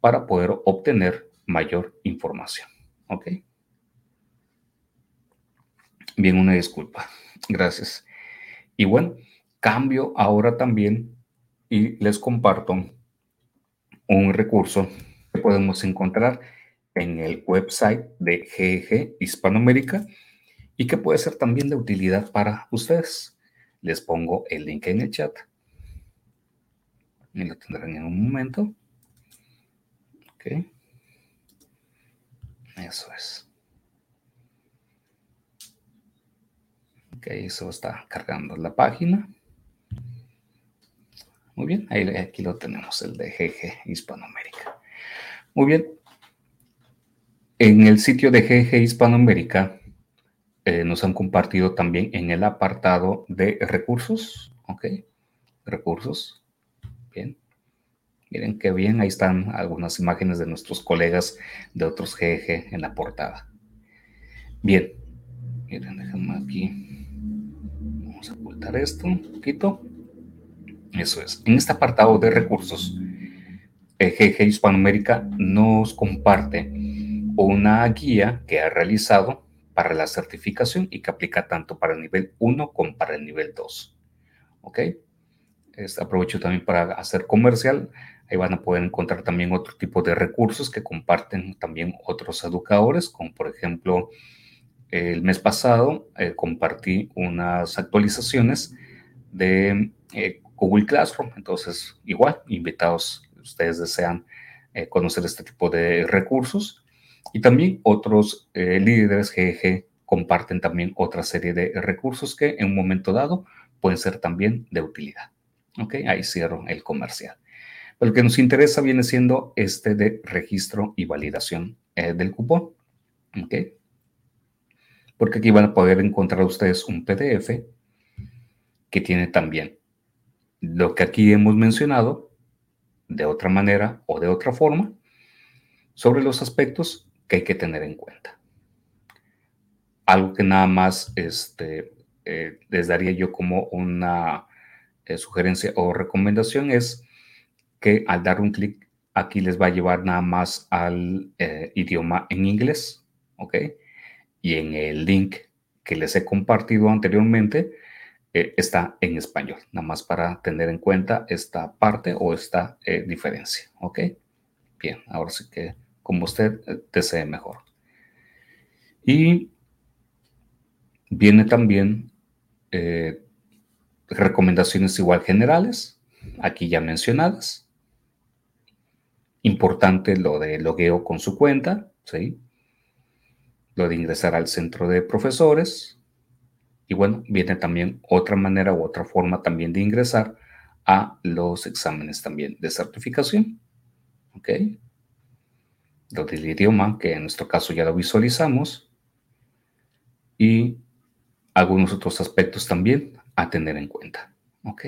para poder obtener mayor información. ¿Ok? Bien, una disculpa. Gracias. Y bueno, cambio ahora también y les comparto un recurso que podemos encontrar en el website de GG Hispanoamérica y que puede ser también de utilidad para ustedes. Les pongo el link en el chat. Y lo tendrán en un momento. Ok. Eso es. Ok, eso está cargando la página. Muy bien, aquí lo tenemos, el de GG Hispanoamérica. Muy bien. En el sitio de GG Hispanoamérica eh, nos han compartido también en el apartado de recursos. Ok, recursos. Bien. Miren qué bien, ahí están algunas imágenes de nuestros colegas de otros GG en la portada. Bien, miren, déjenme aquí. Vamos a ocultar esto un poquito. Eso es. En este apartado de recursos, GG Hispanoamérica nos comparte una guía que ha realizado para la certificación y que aplica tanto para el nivel 1 como para el nivel 2. ¿Ok? Este, aprovecho también para hacer comercial. Ahí van a poder encontrar también otro tipo de recursos que comparten también otros educadores, como por ejemplo, el mes pasado eh, compartí unas actualizaciones de eh, Google Classroom. Entonces, igual, invitados, ustedes desean eh, conocer este tipo de recursos. Y también otros eh, líderes GG comparten también otra serie de recursos que en un momento dado pueden ser también de utilidad. Ok, ahí cierro el comercial. Pero lo que nos interesa viene siendo este de registro y validación eh, del cupón. Ok. Porque aquí van a poder encontrar ustedes un PDF que tiene también lo que aquí hemos mencionado de otra manera o de otra forma sobre los aspectos que hay que tener en cuenta. Algo que nada más este, eh, les daría yo como una eh, sugerencia o recomendación es que al dar un clic aquí les va a llevar nada más al eh, idioma en inglés, ¿ok? Y en el link que les he compartido anteriormente está en español, nada más para tener en cuenta esta parte o esta diferencia, ¿ok? Bien, ahora sí que como usted eh, desee mejor. Y viene también eh, recomendaciones igual generales, aquí ya mencionadas. Importante lo de logueo con su cuenta, ¿sí? Lo de ingresar al centro de profesores. Y bueno, viene también otra manera u otra forma también de ingresar a los exámenes también de certificación. ¿Ok? Del idioma, que en nuestro caso ya lo visualizamos, y algunos otros aspectos también a tener en cuenta. ¿Ok?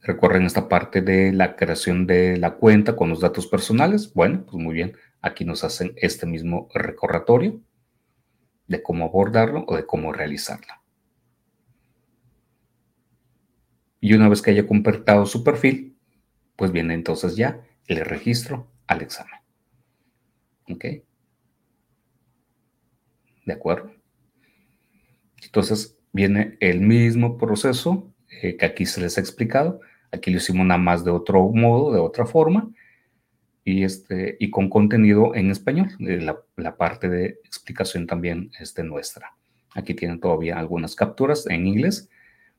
Recuerden esta parte de la creación de la cuenta con los datos personales. Bueno, pues muy bien. Aquí nos hacen este mismo recordatorio de cómo abordarlo o de cómo realizarlo. Y una vez que haya completado su perfil, pues viene entonces ya el registro al examen. ¿Ok? ¿De acuerdo? Entonces viene el mismo proceso eh, que aquí se les ha explicado. Aquí lo hicimos nada más de otro modo, de otra forma, y, este, y con contenido en español. La, la, parte de explicación también es de nuestra. Aquí tienen todavía algunas capturas en inglés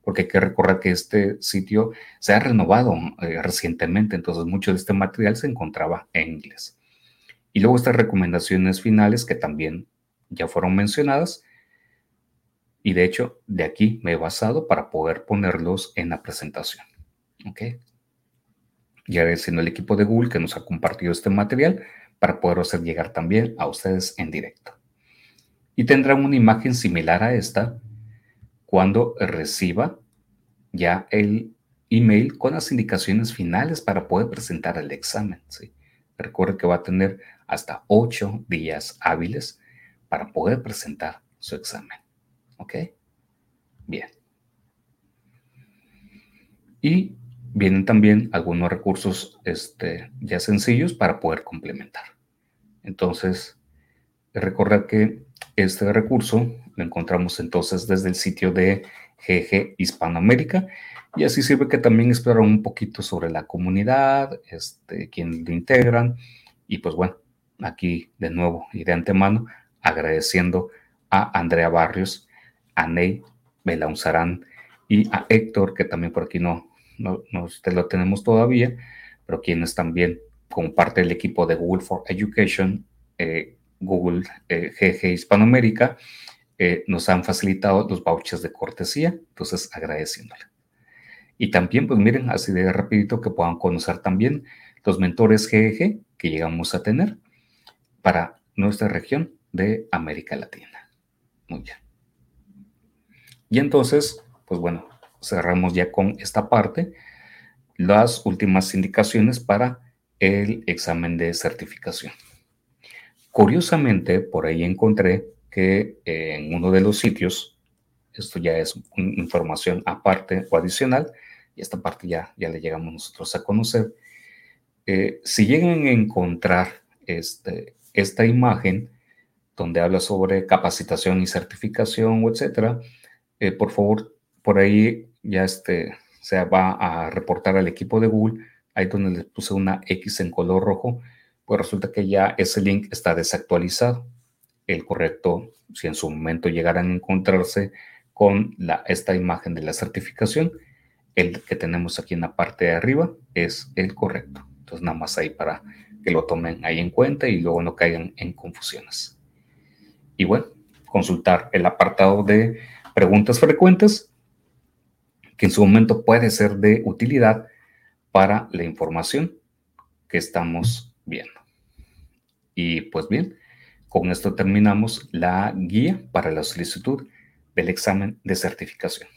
porque hay que recordar que este sitio se ha renovado eh, recientemente, entonces mucho de este material se encontraba en inglés. Y luego estas recomendaciones finales que también ya fueron mencionadas, y de hecho de aquí me he basado para poder ponerlos en la presentación. ¿Ok? Y agradeciendo al equipo de Google que nos ha compartido este material para poder hacer llegar también a ustedes en directo. Y tendrán una imagen similar a esta cuando reciba ya el email con las indicaciones finales para poder presentar el examen. Recuerde que va a tener hasta ocho días hábiles para poder presentar su examen. ¿Ok? Bien. Y vienen también algunos recursos este, ya sencillos para poder complementar. Entonces, recordar que este recurso lo encontramos entonces desde el sitio de GG Hispanoamérica. Y así sirve que también exploran un poquito sobre la comunidad, este, quién lo integran. Y pues bueno, aquí de nuevo y de antemano agradeciendo a Andrea Barrios, a Ney Belaunzarán y a Héctor, que también por aquí no, no, no lo tenemos todavía, pero quienes también como parte del equipo de Google for Education, eh, Google GG eh, Hispanoamérica, eh, nos han facilitado los vouchers de cortesía, entonces agradeciéndole. Y también, pues miren, así de rapidito que puedan conocer también los mentores GEG que llegamos a tener para nuestra región de América Latina. Muy bien. Y entonces, pues bueno, cerramos ya con esta parte, las últimas indicaciones para el examen de certificación. Curiosamente, por ahí encontré que en uno de los sitios, esto ya es información aparte o adicional, y esta parte ya, ya le llegamos nosotros a conocer, eh, si llegan a encontrar este, esta imagen donde habla sobre capacitación y certificación, etcétera, eh, por favor, por ahí ya este, se va a reportar al equipo de Google, ahí donde les puse una X en color rojo, pues resulta que ya ese link está desactualizado. El correcto, si en su momento llegaran a encontrarse con esta imagen de la certificación, el que tenemos aquí en la parte de arriba es el correcto. Entonces, nada más ahí para que lo tomen ahí en cuenta y luego no caigan en confusiones. Y bueno, consultar el apartado de preguntas frecuentes, que en su momento puede ser de utilidad para la información que estamos viendo. Y pues bien, con esto terminamos la guía para la solicitud del examen de certificación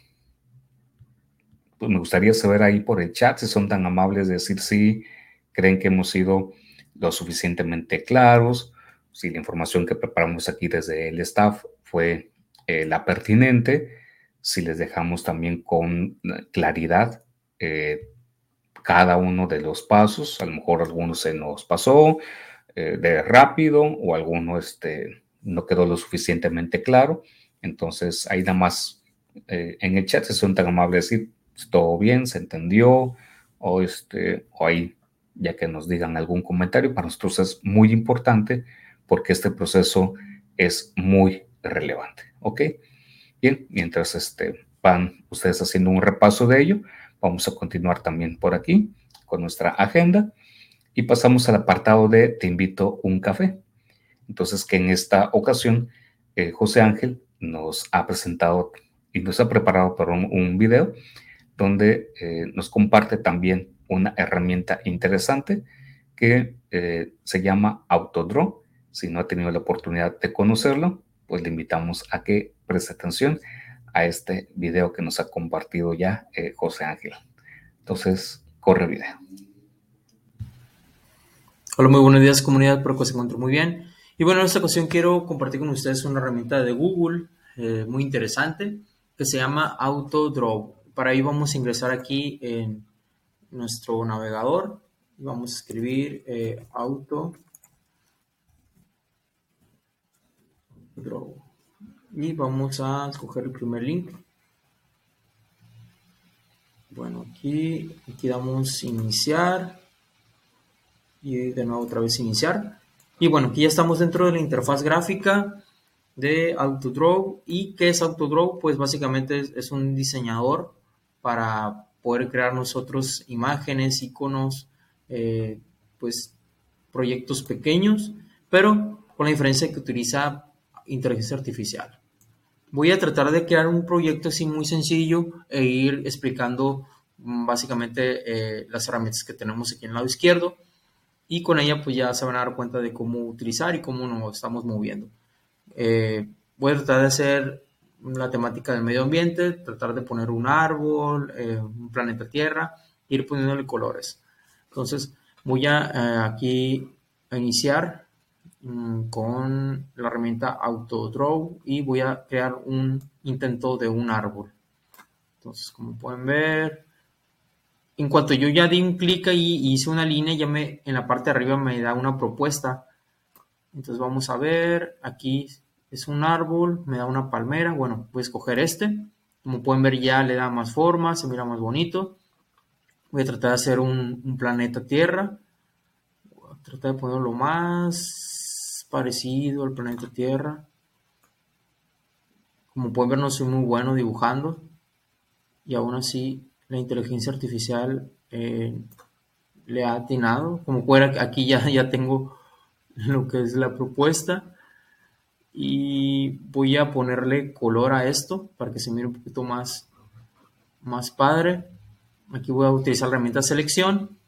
pues me gustaría saber ahí por el chat si son tan amables de decir si creen que hemos sido lo suficientemente claros, si la información que preparamos aquí desde el staff fue eh, la pertinente, si les dejamos también con claridad eh, cada uno de los pasos, a lo mejor alguno se nos pasó eh, de rápido o alguno este, no quedó lo suficientemente claro, entonces ahí nada más en el chat si son tan amables de decir todo bien, se entendió, o, este, o ahí, ya que nos digan algún comentario, para nosotros es muy importante porque este proceso es muy relevante, ¿ok? Bien, mientras este, van ustedes haciendo un repaso de ello, vamos a continuar también por aquí con nuestra agenda y pasamos al apartado de Te invito un café. Entonces, que en esta ocasión eh, José Ángel nos ha presentado y nos ha preparado para un, un video donde eh, nos comparte también una herramienta interesante que eh, se llama Autodraw. Si no ha tenido la oportunidad de conocerlo, pues le invitamos a que preste atención a este video que nos ha compartido ya eh, José Ángel. Entonces, corre video. Hola, muy buenos días comunidad, espero que se encuentren muy bien. Y bueno, en esta ocasión quiero compartir con ustedes una herramienta de Google muy interesante que se llama Autodraw. Para ello vamos a ingresar aquí en nuestro navegador. Vamos a escribir eh, auto y vamos a escoger el primer link. Bueno, aquí, aquí damos iniciar y de nuevo otra vez iniciar. Y bueno, aquí ya estamos dentro de la interfaz gráfica de Autodraw. ¿Y qué es Autodraw? Pues básicamente es un diseñador para poder crear nosotros imágenes, iconos, eh, pues proyectos pequeños, pero con la diferencia que utiliza inteligencia artificial. Voy a tratar de crear un proyecto así muy sencillo e ir explicando mm, básicamente eh, las herramientas que tenemos aquí en el lado izquierdo y con ella pues ya se van a dar cuenta de cómo utilizar y cómo nos estamos moviendo. Eh, voy a tratar de hacer la temática del medio ambiente, tratar de poner un árbol, eh, un planeta Tierra, ir poniéndole colores. Entonces voy a eh, aquí a iniciar con la herramienta AutoDraw y voy a crear un intento de un árbol. Entonces, como pueden ver, en cuanto yo ya di un clic ahí y hice una línea, ya me en la parte de arriba me da una propuesta. Entonces vamos a ver, aquí es un árbol, me da una palmera, bueno, voy a escoger este. Como pueden ver ya le da más forma, se mira más bonito. Voy a tratar de hacer un, planeta Tierra. Tratar de ponerlo más parecido al planeta Tierra. Como pueden ver no soy muy bueno dibujando. Y aún así la inteligencia artificial eh, le ha atinado. Como pueden aquí ya, ya tengo lo que es la propuesta y voy a ponerle color a esto para que se mire un poquito más, más padre. Aquí voy a utilizar la herramienta selección.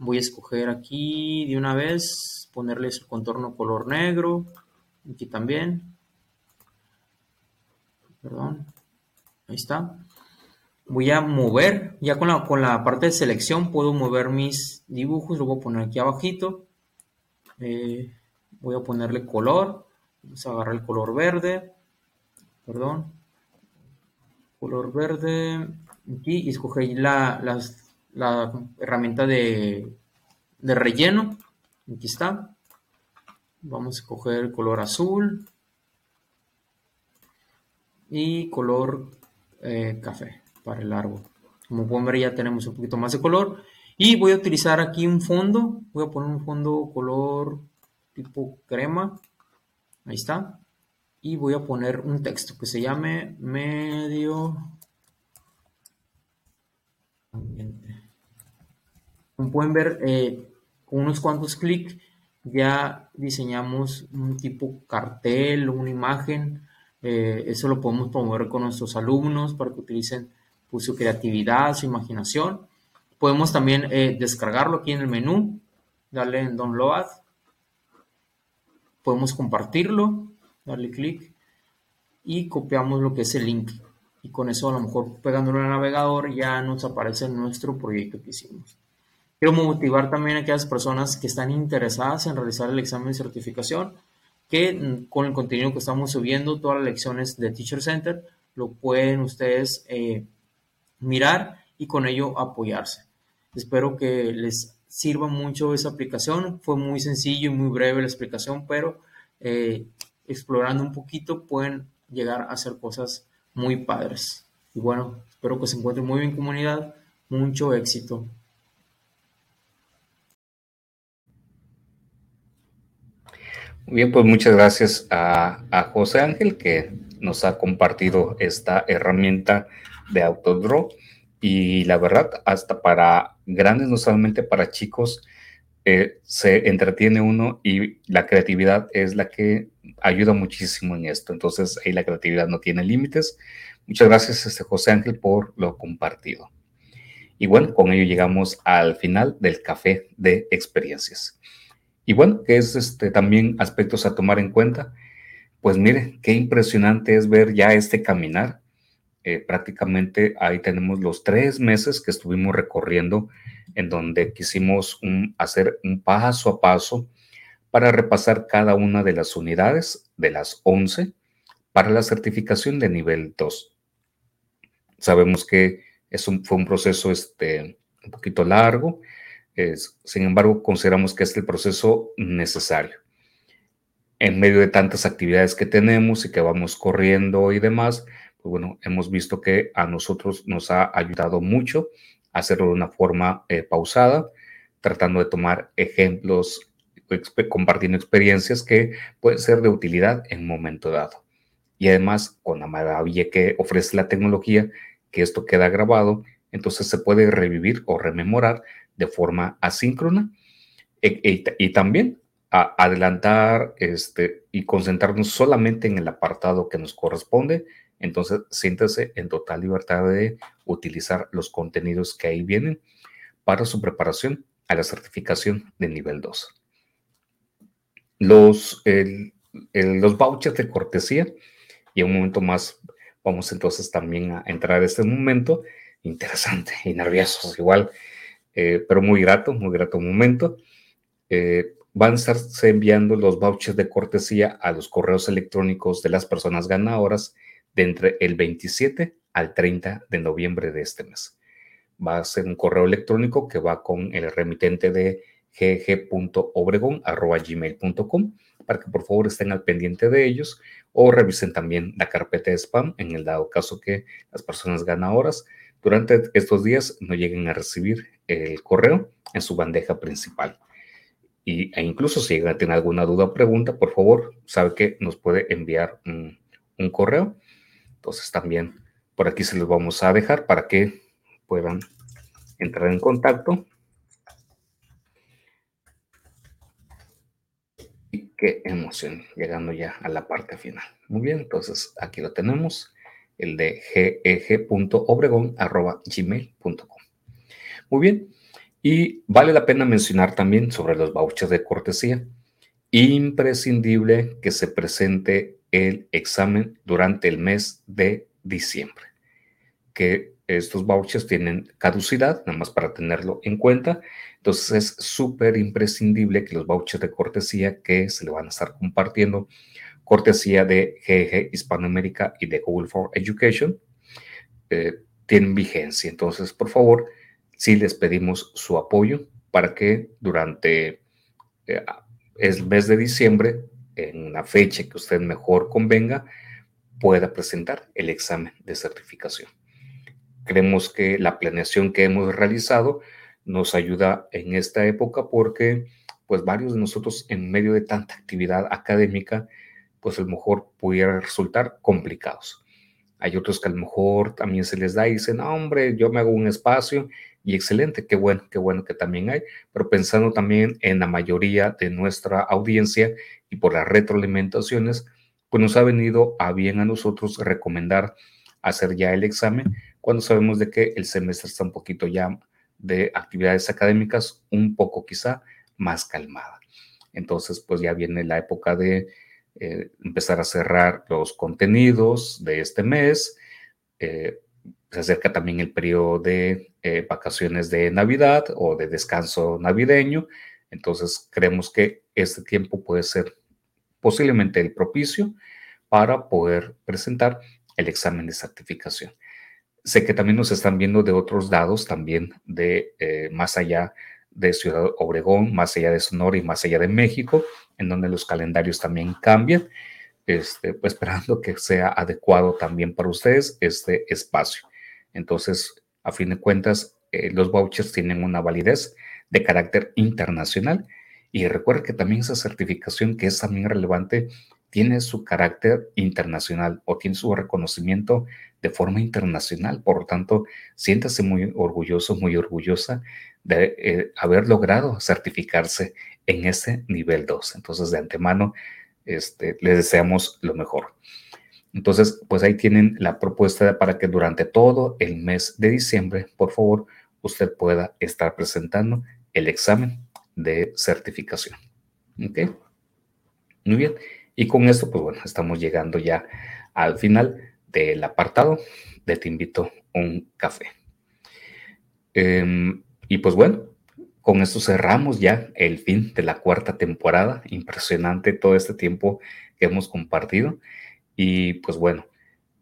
Voy a escoger aquí de una vez, ponerle su contorno color negro. Aquí también. Perdón. Ahí está. Voy a mover, ya con la, con la parte de selección puedo mover mis dibujos. Lo voy a poner aquí abajito. Eh, voy a ponerle color Vamos a agarrar el color verde. Perdón. Color verde. Aquí y escoger la, la herramienta de, de relleno. Aquí está. Vamos a escoger el color azul. Y color eh, café para el árbol. Como pueden ver ya tenemos un poquito más de color. Y voy a utilizar aquí un fondo. Voy a poner un fondo color tipo crema. Ahí está. Y voy a poner un texto que se llame medio Como pueden ver, eh, con unos cuantos clics ya diseñamos un tipo cartel, una imagen. Eh, eso lo podemos promover con nuestros alumnos para que utilicen pues, su creatividad, su imaginación. Podemos también eh, descargarlo aquí en el menú, darle en download podemos compartirlo, darle clic y copiamos lo que es el link. Y con eso a lo mejor pegándolo en el navegador ya nos aparece nuestro proyecto que hicimos. Quiero motivar también a aquellas personas que están interesadas en realizar el examen de certificación, que mm, con el contenido que estamos subiendo, todas las lecciones de Teacher Center, lo pueden ustedes eh, mirar y con ello apoyarse. Espero que les sirva mucho esa aplicación. Fue muy sencillo y muy breve la explicación, pero eh, explorando un poquito pueden llegar a hacer cosas muy padres. Y bueno, espero que se encuentren muy bien comunidad. Mucho éxito. Bien, pues muchas gracias a, José Ángel que nos ha compartido esta herramienta de Autodraw y la verdad, hasta para grandes, no solamente para chicos, eh, se entretiene uno y la creatividad es la que ayuda muchísimo en esto. Entonces, ahí la creatividad no tiene límites. Muchas gracias, este José Ángel, por lo compartido. Y bueno, con ello llegamos al final del café de experiencias. Y bueno, que es este, también aspectos a tomar en cuenta. Pues mire, qué impresionante es ver ya este caminar eh, prácticamente ahí tenemos los tres meses que estuvimos recorriendo en donde quisimos hacer un paso a paso para repasar cada una de las unidades de las 11 para la certificación de nivel 2. Sabemos que es fue un proceso este, un poquito largo, sin embargo consideramos que es el proceso necesario. En medio de tantas actividades que tenemos y que vamos corriendo y demás, pues bueno, hemos visto que a nosotros nos ha ayudado mucho hacerlo de una forma eh, pausada, tratando de tomar ejemplos, compartiendo experiencias que pueden ser de utilidad en un momento dado. Y además, con la maravilla que ofrece la tecnología, que esto queda grabado, entonces se puede revivir o rememorar de forma asíncrona e, e, y también adelantar este, y concentrarnos solamente en el apartado que nos corresponde entonces, siéntase en total libertad de utilizar los contenidos que ahí vienen para su preparación a la certificación de nivel 2. Los, los vouchers de cortesía, y en un momento más vamos entonces también a entrar a este momento interesante y nerviosos igual, eh, pero muy grato, muy grato momento. Eh, van a estarse enviando los vouchers de cortesía a los correos electrónicos de las personas ganadoras de entre el 27 al 30 de noviembre de este mes. Va a ser un correo electrónico que va con el remitente de gg.obregon.gmail.com para que por favor estén al pendiente de ellos o revisen también la carpeta de spam en el dado caso que las personas ganadoras durante estos días no lleguen a recibir el correo en su bandeja principal. Y, e incluso si llegan a tener alguna duda o pregunta, por favor, sabe que nos puede enviar un, un correo entonces también por aquí se los vamos a dejar para que puedan entrar en contacto. Qué emoción, llegando ya a la parte final. Muy bien, entonces aquí lo tenemos, el de geg.obregón.gmail.com. Muy bien, y vale la pena mencionar también sobre los vouchers de cortesía. Imprescindible que se presente el examen durante el mes de diciembre, que estos vouchers tienen caducidad, nada más para tenerlo en cuenta. Entonces es súper imprescindible que los vouchers de cortesía que se le van a estar compartiendo, cortesía de GG Hispanoamérica y de Google for Education, eh, tienen vigencia. Entonces, por favor, sí les pedimos su apoyo para que durante eh, el mes de diciembre, en una fecha que usted mejor convenga, pueda presentar el examen de certificación. Creemos que la planeación que hemos realizado nos ayuda en esta época porque pues varios de nosotros en medio de tanta actividad académica, pues a lo mejor pudiera resultar complicados. Hay otros que a lo mejor también se les da y dicen, hombre, yo me hago un espacio y excelente, qué bueno, qué bueno que también hay, pero pensando también en la mayoría de nuestra audiencia y por las retroalimentaciones, pues nos ha venido a bien a nosotros recomendar hacer ya el examen cuando sabemos de que el semestre está un poquito ya de actividades académicas un poco quizá más calmada. Entonces, pues ya viene la época de eh, empezar a cerrar los contenidos de este mes. Eh, se acerca también el periodo de eh, vacaciones de Navidad o de descanso navideño. Entonces, creemos que este tiempo puede ser posiblemente el propicio para poder presentar el examen de certificación. Sé que también nos están viendo de otros dados, también de más allá de Ciudad Obregón, más allá de Sonora y más allá de México, en donde los calendarios también cambian, este, pues esperando que sea adecuado también para ustedes este espacio. Entonces, a fin de cuentas, eh, los vouchers tienen una validez de carácter internacional y recuerda que también esa certificación, que es también relevante, tiene su carácter internacional o tiene su reconocimiento de forma internacional. Por lo tanto, siéntase muy orgulloso, muy orgullosa de eh, haber logrado certificarse en ese nivel 2. Entonces, de antemano, este, les deseamos lo mejor. Entonces, pues ahí tienen la propuesta para que durante todo el mes de diciembre, por favor, usted pueda estar presentando el examen de certificación. ¿Ok? Muy bien. Y con esto, pues bueno, estamos llegando ya al final del apartado de Te invito un café. Em, y pues bueno, con esto cerramos ya el fin de la cuarta temporada. Impresionante todo este tiempo que hemos compartido. Y pues bueno,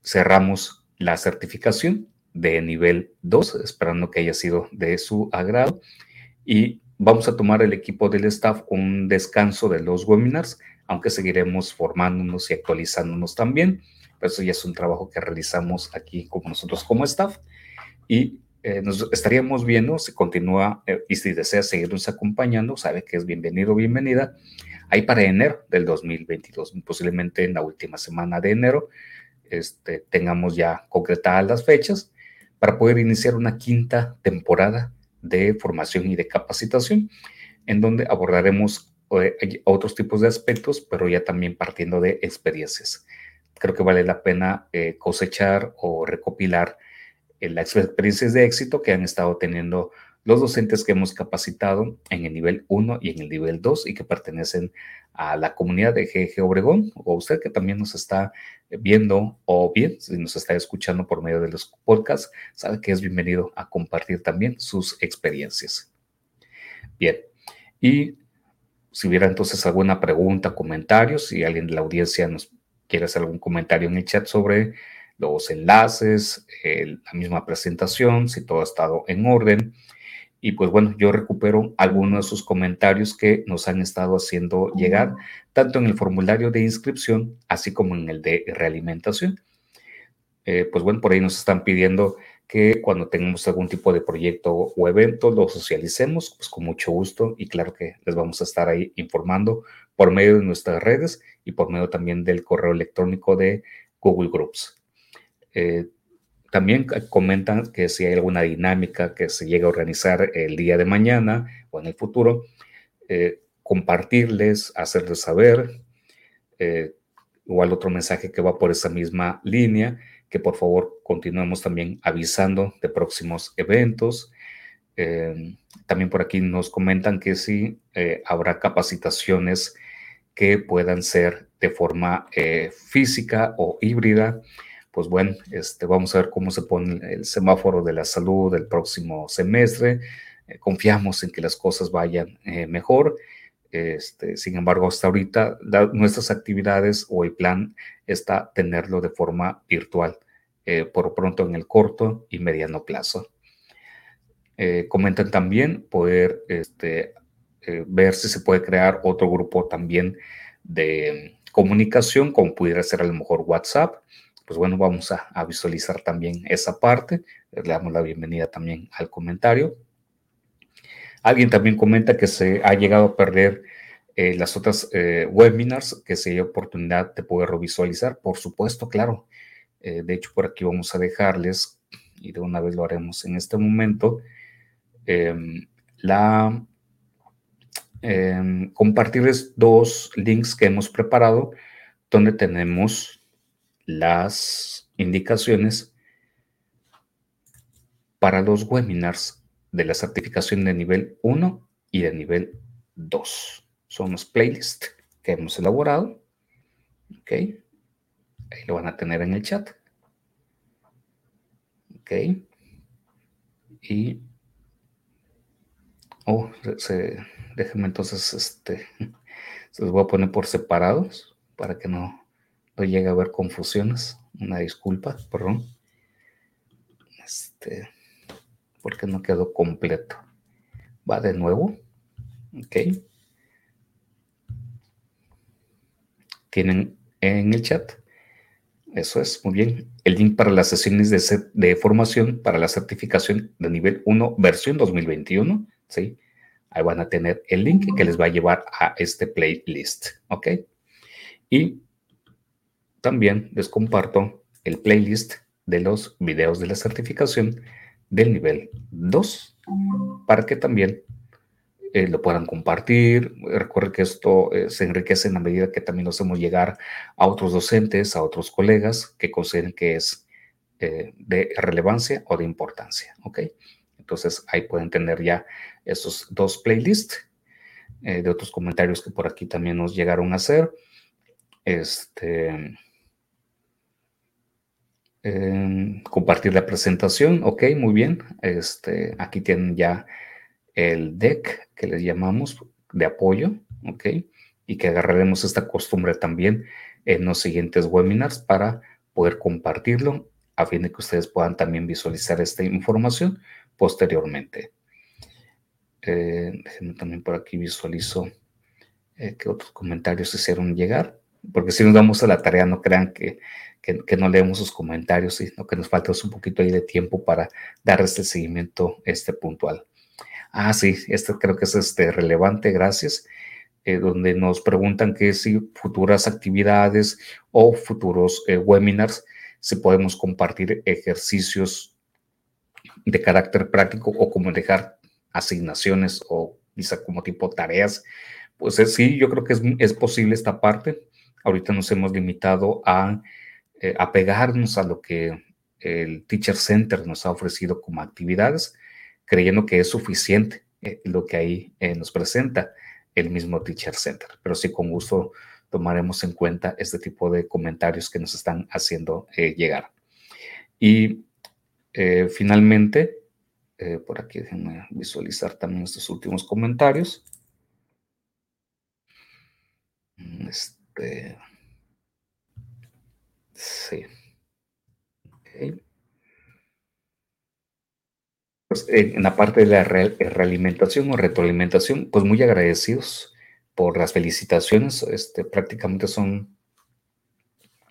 cerramos la certificación de nivel 2, esperando que haya sido de su agrado. Y vamos a tomar el equipo del staff un descanso de los webinars aunque seguiremos formándonos y actualizándonos también. Pero eso ya es un trabajo que realizamos aquí como nosotros como staff. Y eh, nos estaríamos viendo si continúa eh, y si desea seguirnos acompañando, sabe que es bienvenido, bienvenida. Ahí para enero del 2022, posiblemente en la última semana de enero, este, tengamos ya concretadas las fechas para poder iniciar una quinta temporada de formación y de capacitación, en donde abordaremos otros tipos de aspectos, pero ya también partiendo de experiencias. Creo que vale la pena eh, cosechar o recopilar eh, las experiencias de éxito que han estado teniendo los docentes que hemos capacitado en el nivel 1 y en el nivel 2 y que pertenecen a la comunidad de GG Obregón o usted que también nos está viendo o bien si nos está escuchando por medio de los podcasts, sabe que es bienvenido a compartir también sus experiencias. Bien, y si hubiera entonces alguna pregunta, comentario, si alguien de la audiencia nos quiere hacer algún comentario en el chat sobre los enlaces, la misma presentación, si todo ha estado en orden. Y pues bueno, yo recupero algunos de sus comentarios que nos han estado haciendo llegar, tanto en el formulario de inscripción, así como en el de realimentación. Eh, pues bueno, por ahí nos están pidiendo que cuando tengamos algún tipo de proyecto o evento lo socialicemos, pues con mucho gusto y claro que les vamos a estar ahí informando por medio de nuestras redes y por medio también del correo electrónico de Google Groups. Eh, también comentan que si hay alguna dinámica que se llegue a organizar el día de mañana o en el futuro, eh, compartirles, hacerles saber. Eh, igual otro mensaje que va por esa misma línea, que por favor continuemos también avisando de próximos eventos. Eh, también por aquí nos comentan que sí eh, habrá capacitaciones que puedan ser de forma física o híbrida. Pues bueno, este, vamos a ver cómo se pone el semáforo de la salud el próximo semestre. confiamos en que las cosas vayan mejor este, sin embargo, hasta ahorita nuestras actividades o el plan está tenerlo de forma virtual, eh, por pronto en el corto y mediano plazo. Eh, comentan también poder este, eh, ver si se puede crear otro grupo también de comunicación, como pudiera ser a lo mejor WhatsApp. Pues bueno, vamos a, a visualizar también esa parte. Le damos la bienvenida también al comentario. Alguien también comenta que se ha llegado a perder eh, las otras eh, webinars, que se dio oportunidad de poder revisualizar. Por supuesto, claro. Eh, de hecho, por aquí vamos a dejarles, y de una vez lo haremos en este momento, em, la em, compartirles dos links que hemos preparado donde tenemos las indicaciones para los webinars de la certificación de nivel 1 y de nivel 2. Son los playlists que hemos elaborado. Ok. Ahí lo van a tener en el chat. Ok. Y. Oh, se, déjenme entonces, este. Se los voy a poner por separados para que no, no llegue a haber confusiones. Una disculpa, perdón. Este porque no quedó completo. Va de nuevo. Ok. Tienen en el chat. Eso es, muy bien. El link para las sesiones de, de formación para la certificación de nivel 1, versión 2021. ¿sí? Ahí van a tener el link que les va a llevar a este playlist. ¿Ok? Y también les comparto el playlist de los videos de la certificación del nivel 2 para que también eh, lo puedan compartir. Recuerden que esto eh, se enriquece en la medida que también lo hacemos llegar a otros docentes, a otros colegas que consideren que es eh, de relevancia o de importancia. ¿Ok? Entonces ahí pueden tener ya esos dos playlists de otros comentarios que por aquí también nos llegaron a hacer. Este compartir la presentación, ok, muy bien. Este, aquí tienen ya el deck que les llamamos de apoyo, ok, y que agarraremos esta costumbre también en los siguientes webinars para poder compartirlo a fin de que ustedes puedan también visualizar esta información posteriormente. Eh, también por aquí visualizo eh, que otros comentarios hicieron llegar, porque si nos damos a la tarea, no crean que que, no leemos sus comentarios, sino que nos falta un poquito ahí de tiempo para dar este seguimiento este puntual. Ah, sí, esto creo que es este, relevante, gracias. Eh, donde nos preguntan que si futuras actividades o futuros eh, webinars, si podemos compartir ejercicios de carácter práctico o como dejar asignaciones o quizá como tipo tareas. Pues sí, yo creo que es, es posible esta parte. Ahorita nos hemos limitado a eh, apegarnos a lo que el Teacher Center nos ha ofrecido como actividades, creyendo que es suficiente eh, lo que ahí eh, nos presenta el mismo Teacher Center. Pero sí, con gusto tomaremos en cuenta este tipo de comentarios que nos están haciendo llegar. Y finalmente, por aquí déjenme visualizar también estos últimos comentarios. Este, Sí. Pues en la parte de la realimentación o retroalimentación, pues muy agradecidos por las felicitaciones. Este, prácticamente son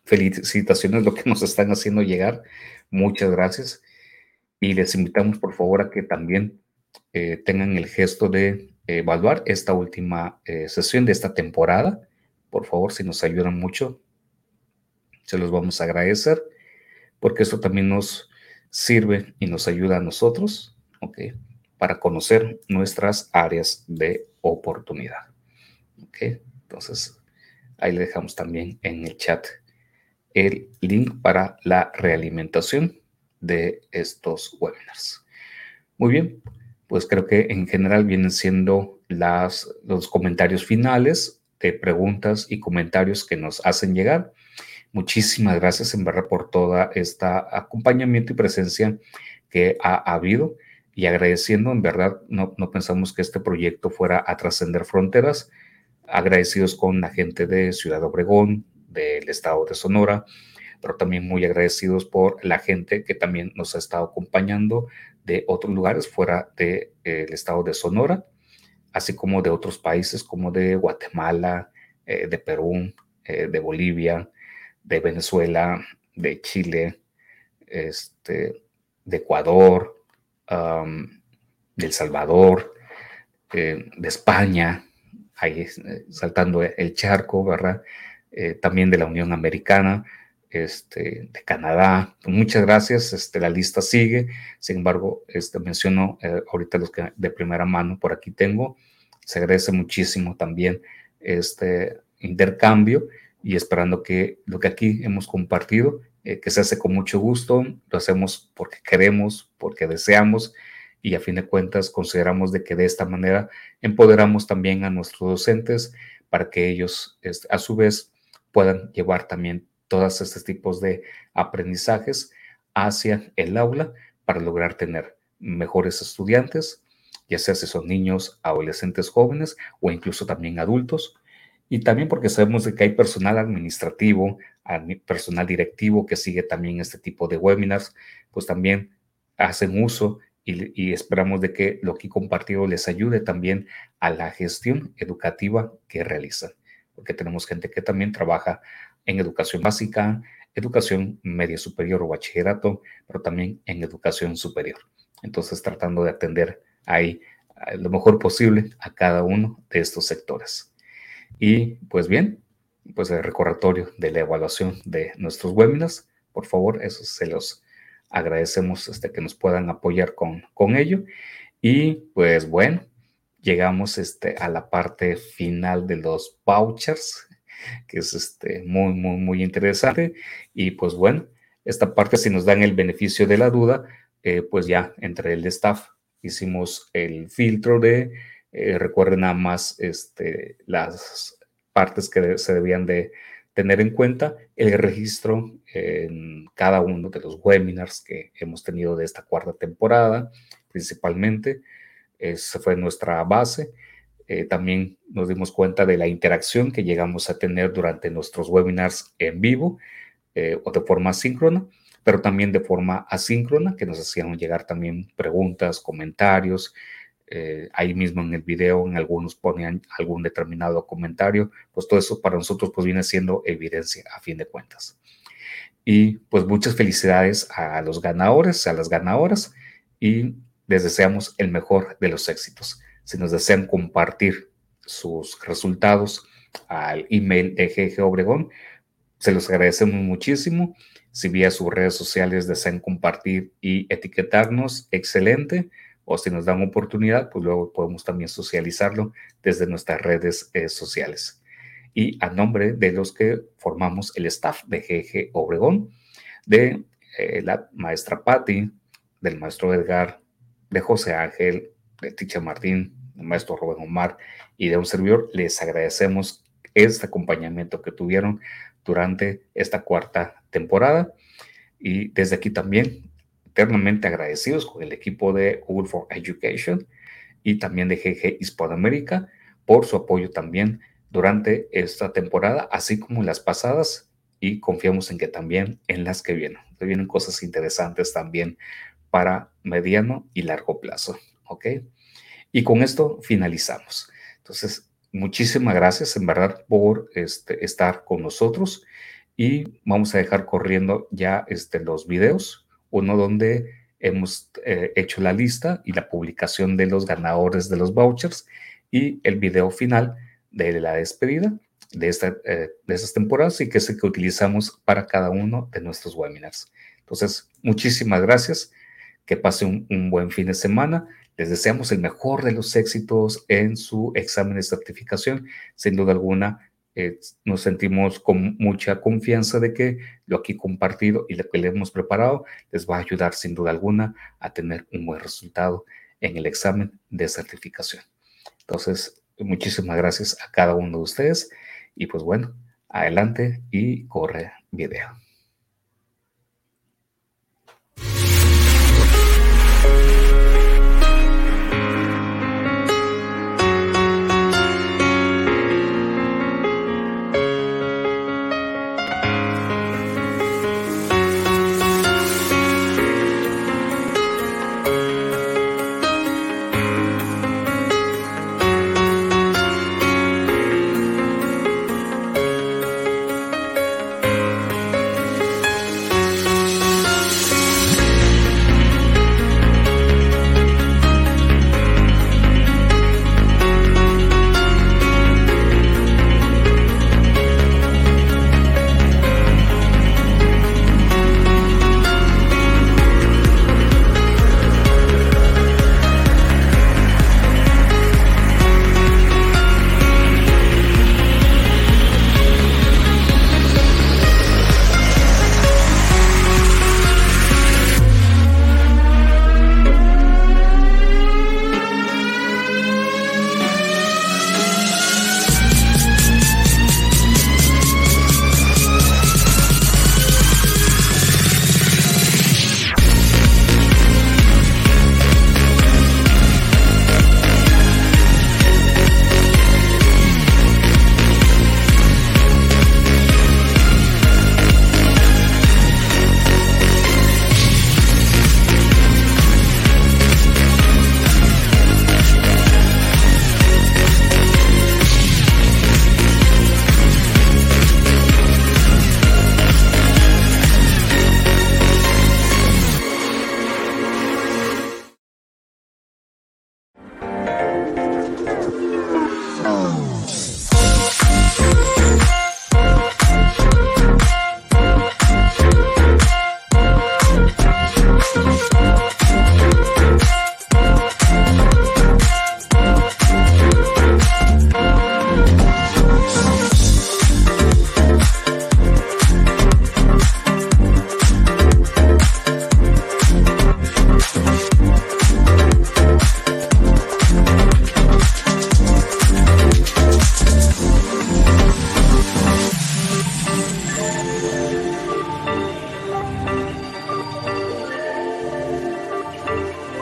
felicitaciones lo que nos están haciendo llegar. Muchas gracias. Y les invitamos por favor a que también eh, tengan el gesto de evaluar esta última eh, sesión de esta temporada. Por favor, si nos ayudan mucho, se los vamos a agradecer porque esto también nos sirve y nos ayuda a nosotros, ¿ok? Para conocer nuestras áreas de oportunidad. ¿ok? Entonces, ahí le dejamos también en el chat el link para la realimentación de estos webinars. Muy bien, pues creo que en general vienen siendo las, los comentarios finales de preguntas y comentarios que nos hacen llegar. Muchísimas gracias en verdad por toda esta acompañamiento y presencia que ha habido y agradeciendo, en verdad, no, no pensamos que este proyecto fuera a trascender fronteras, agradecidos con la gente de Ciudad Obregón, del estado de Sonora, pero también muy agradecidos por la gente que también nos ha estado acompañando de otros lugares fuera del de, estado de Sonora, así como de otros países como de Guatemala, eh, de Perú, eh, de Bolivia, de Venezuela, de Chile, este, de Ecuador, de El Salvador, eh, de España, ahí eh, saltando el charco. Eh, también de la Unión Americana, este, de Canadá. Muchas gracias, este, la lista sigue. Sin embargo, este, menciono ahorita los que de primera mano por aquí tengo. Se agradece muchísimo también este intercambio y esperando que lo que aquí hemos compartido, que se hace con mucho gusto, lo hacemos porque queremos, porque deseamos y a fin de cuentas consideramos de que de esta manera empoderamos también a nuestros docentes para que ellos este, a su vez puedan llevar también todos estos tipos de aprendizajes hacia el aula para lograr tener mejores estudiantes, ya sea si son niños, adolescentes jóvenes o incluso también adultos. Y también porque sabemos de que hay personal administrativo, personal directivo que sigue también este tipo de webinars, pues también hacen uso y, esperamos de que lo que he compartido les ayude también a la gestión educativa que realizan, porque tenemos gente que también trabaja en educación básica, educación media superior o bachillerato, pero también en educación superior. Entonces, tratando de atender ahí lo mejor posible a cada uno de estos sectores. Y pues bien, pues el recordatorio de la evaluación de nuestros webinars, por favor, eso se los agradecemos este, que nos puedan apoyar con, con ello. Y pues bueno, llegamos este, a la parte final de los vouchers, que es este, muy, muy, muy interesante. Y pues bueno, esta parte, si nos dan el beneficio de la duda, eh, pues ya entre el staff hicimos el filtro de, eh, recuerden nada más este, las partes que se debían de tener en cuenta el registro en cada uno de los webinars que hemos tenido de esta cuarta temporada, principalmente. Esa fue nuestra base. Eh, también nos dimos cuenta de la interacción que llegamos a tener durante nuestros webinars en vivo eh, o de forma síncrona, pero también de forma asíncrona, que nos hacían llegar también preguntas, comentarios, eh, ahí mismo en el video, en algunos ponían algún determinado comentario, pues todo eso para nosotros pues viene siendo evidencia a fin de cuentas. Y pues muchas felicidades a los ganadores, a las ganadoras y les deseamos el mejor de los éxitos. Si nos desean compartir sus resultados al email de GG Obregón, se los agradecemos muchísimo. Si vía sus redes sociales desean compartir y etiquetarnos, excelente o si nos dan oportunidad, pues luego podemos también socializarlo desde nuestras redes eh, sociales. Y a nombre de los que formamos el staff de GG Obregón, de eh, la maestra Patti, del maestro Edgar, de José Ángel, de Ticha Martín, maestro Rubén Omar y de un servidor, les agradecemos este acompañamiento que tuvieron durante esta cuarta temporada. Y desde aquí también eternamente agradecidos con el equipo de Google for Education y también de GG Hispanoamérica por su apoyo también durante esta temporada, así como en las pasadas, y confiamos en que también en las que vienen. Vienen cosas interesantes también para mediano y largo plazo, ¿ok? Y con esto finalizamos. Entonces, muchísimas gracias en verdad por este, estar con nosotros y vamos a dejar corriendo ya este, los videos uno donde hemos eh, hecho la lista y la publicación de los ganadores de los vouchers y el video final de la despedida de, esta, eh, de estas temporadas y que es el que utilizamos para cada uno de nuestros webinars. Entonces, muchísimas gracias. que pase un, un buen fin de semana. Les deseamos el mejor de los éxitos en su examen de certificación. Sin duda alguna, eh, nos sentimos con mucha confianza de que lo aquí compartido y lo que le hemos preparado les va a ayudar sin duda alguna a tener un buen resultado en el examen de certificación. Entonces, muchísimas gracias a cada uno de ustedes y pues bueno, adelante y corre video.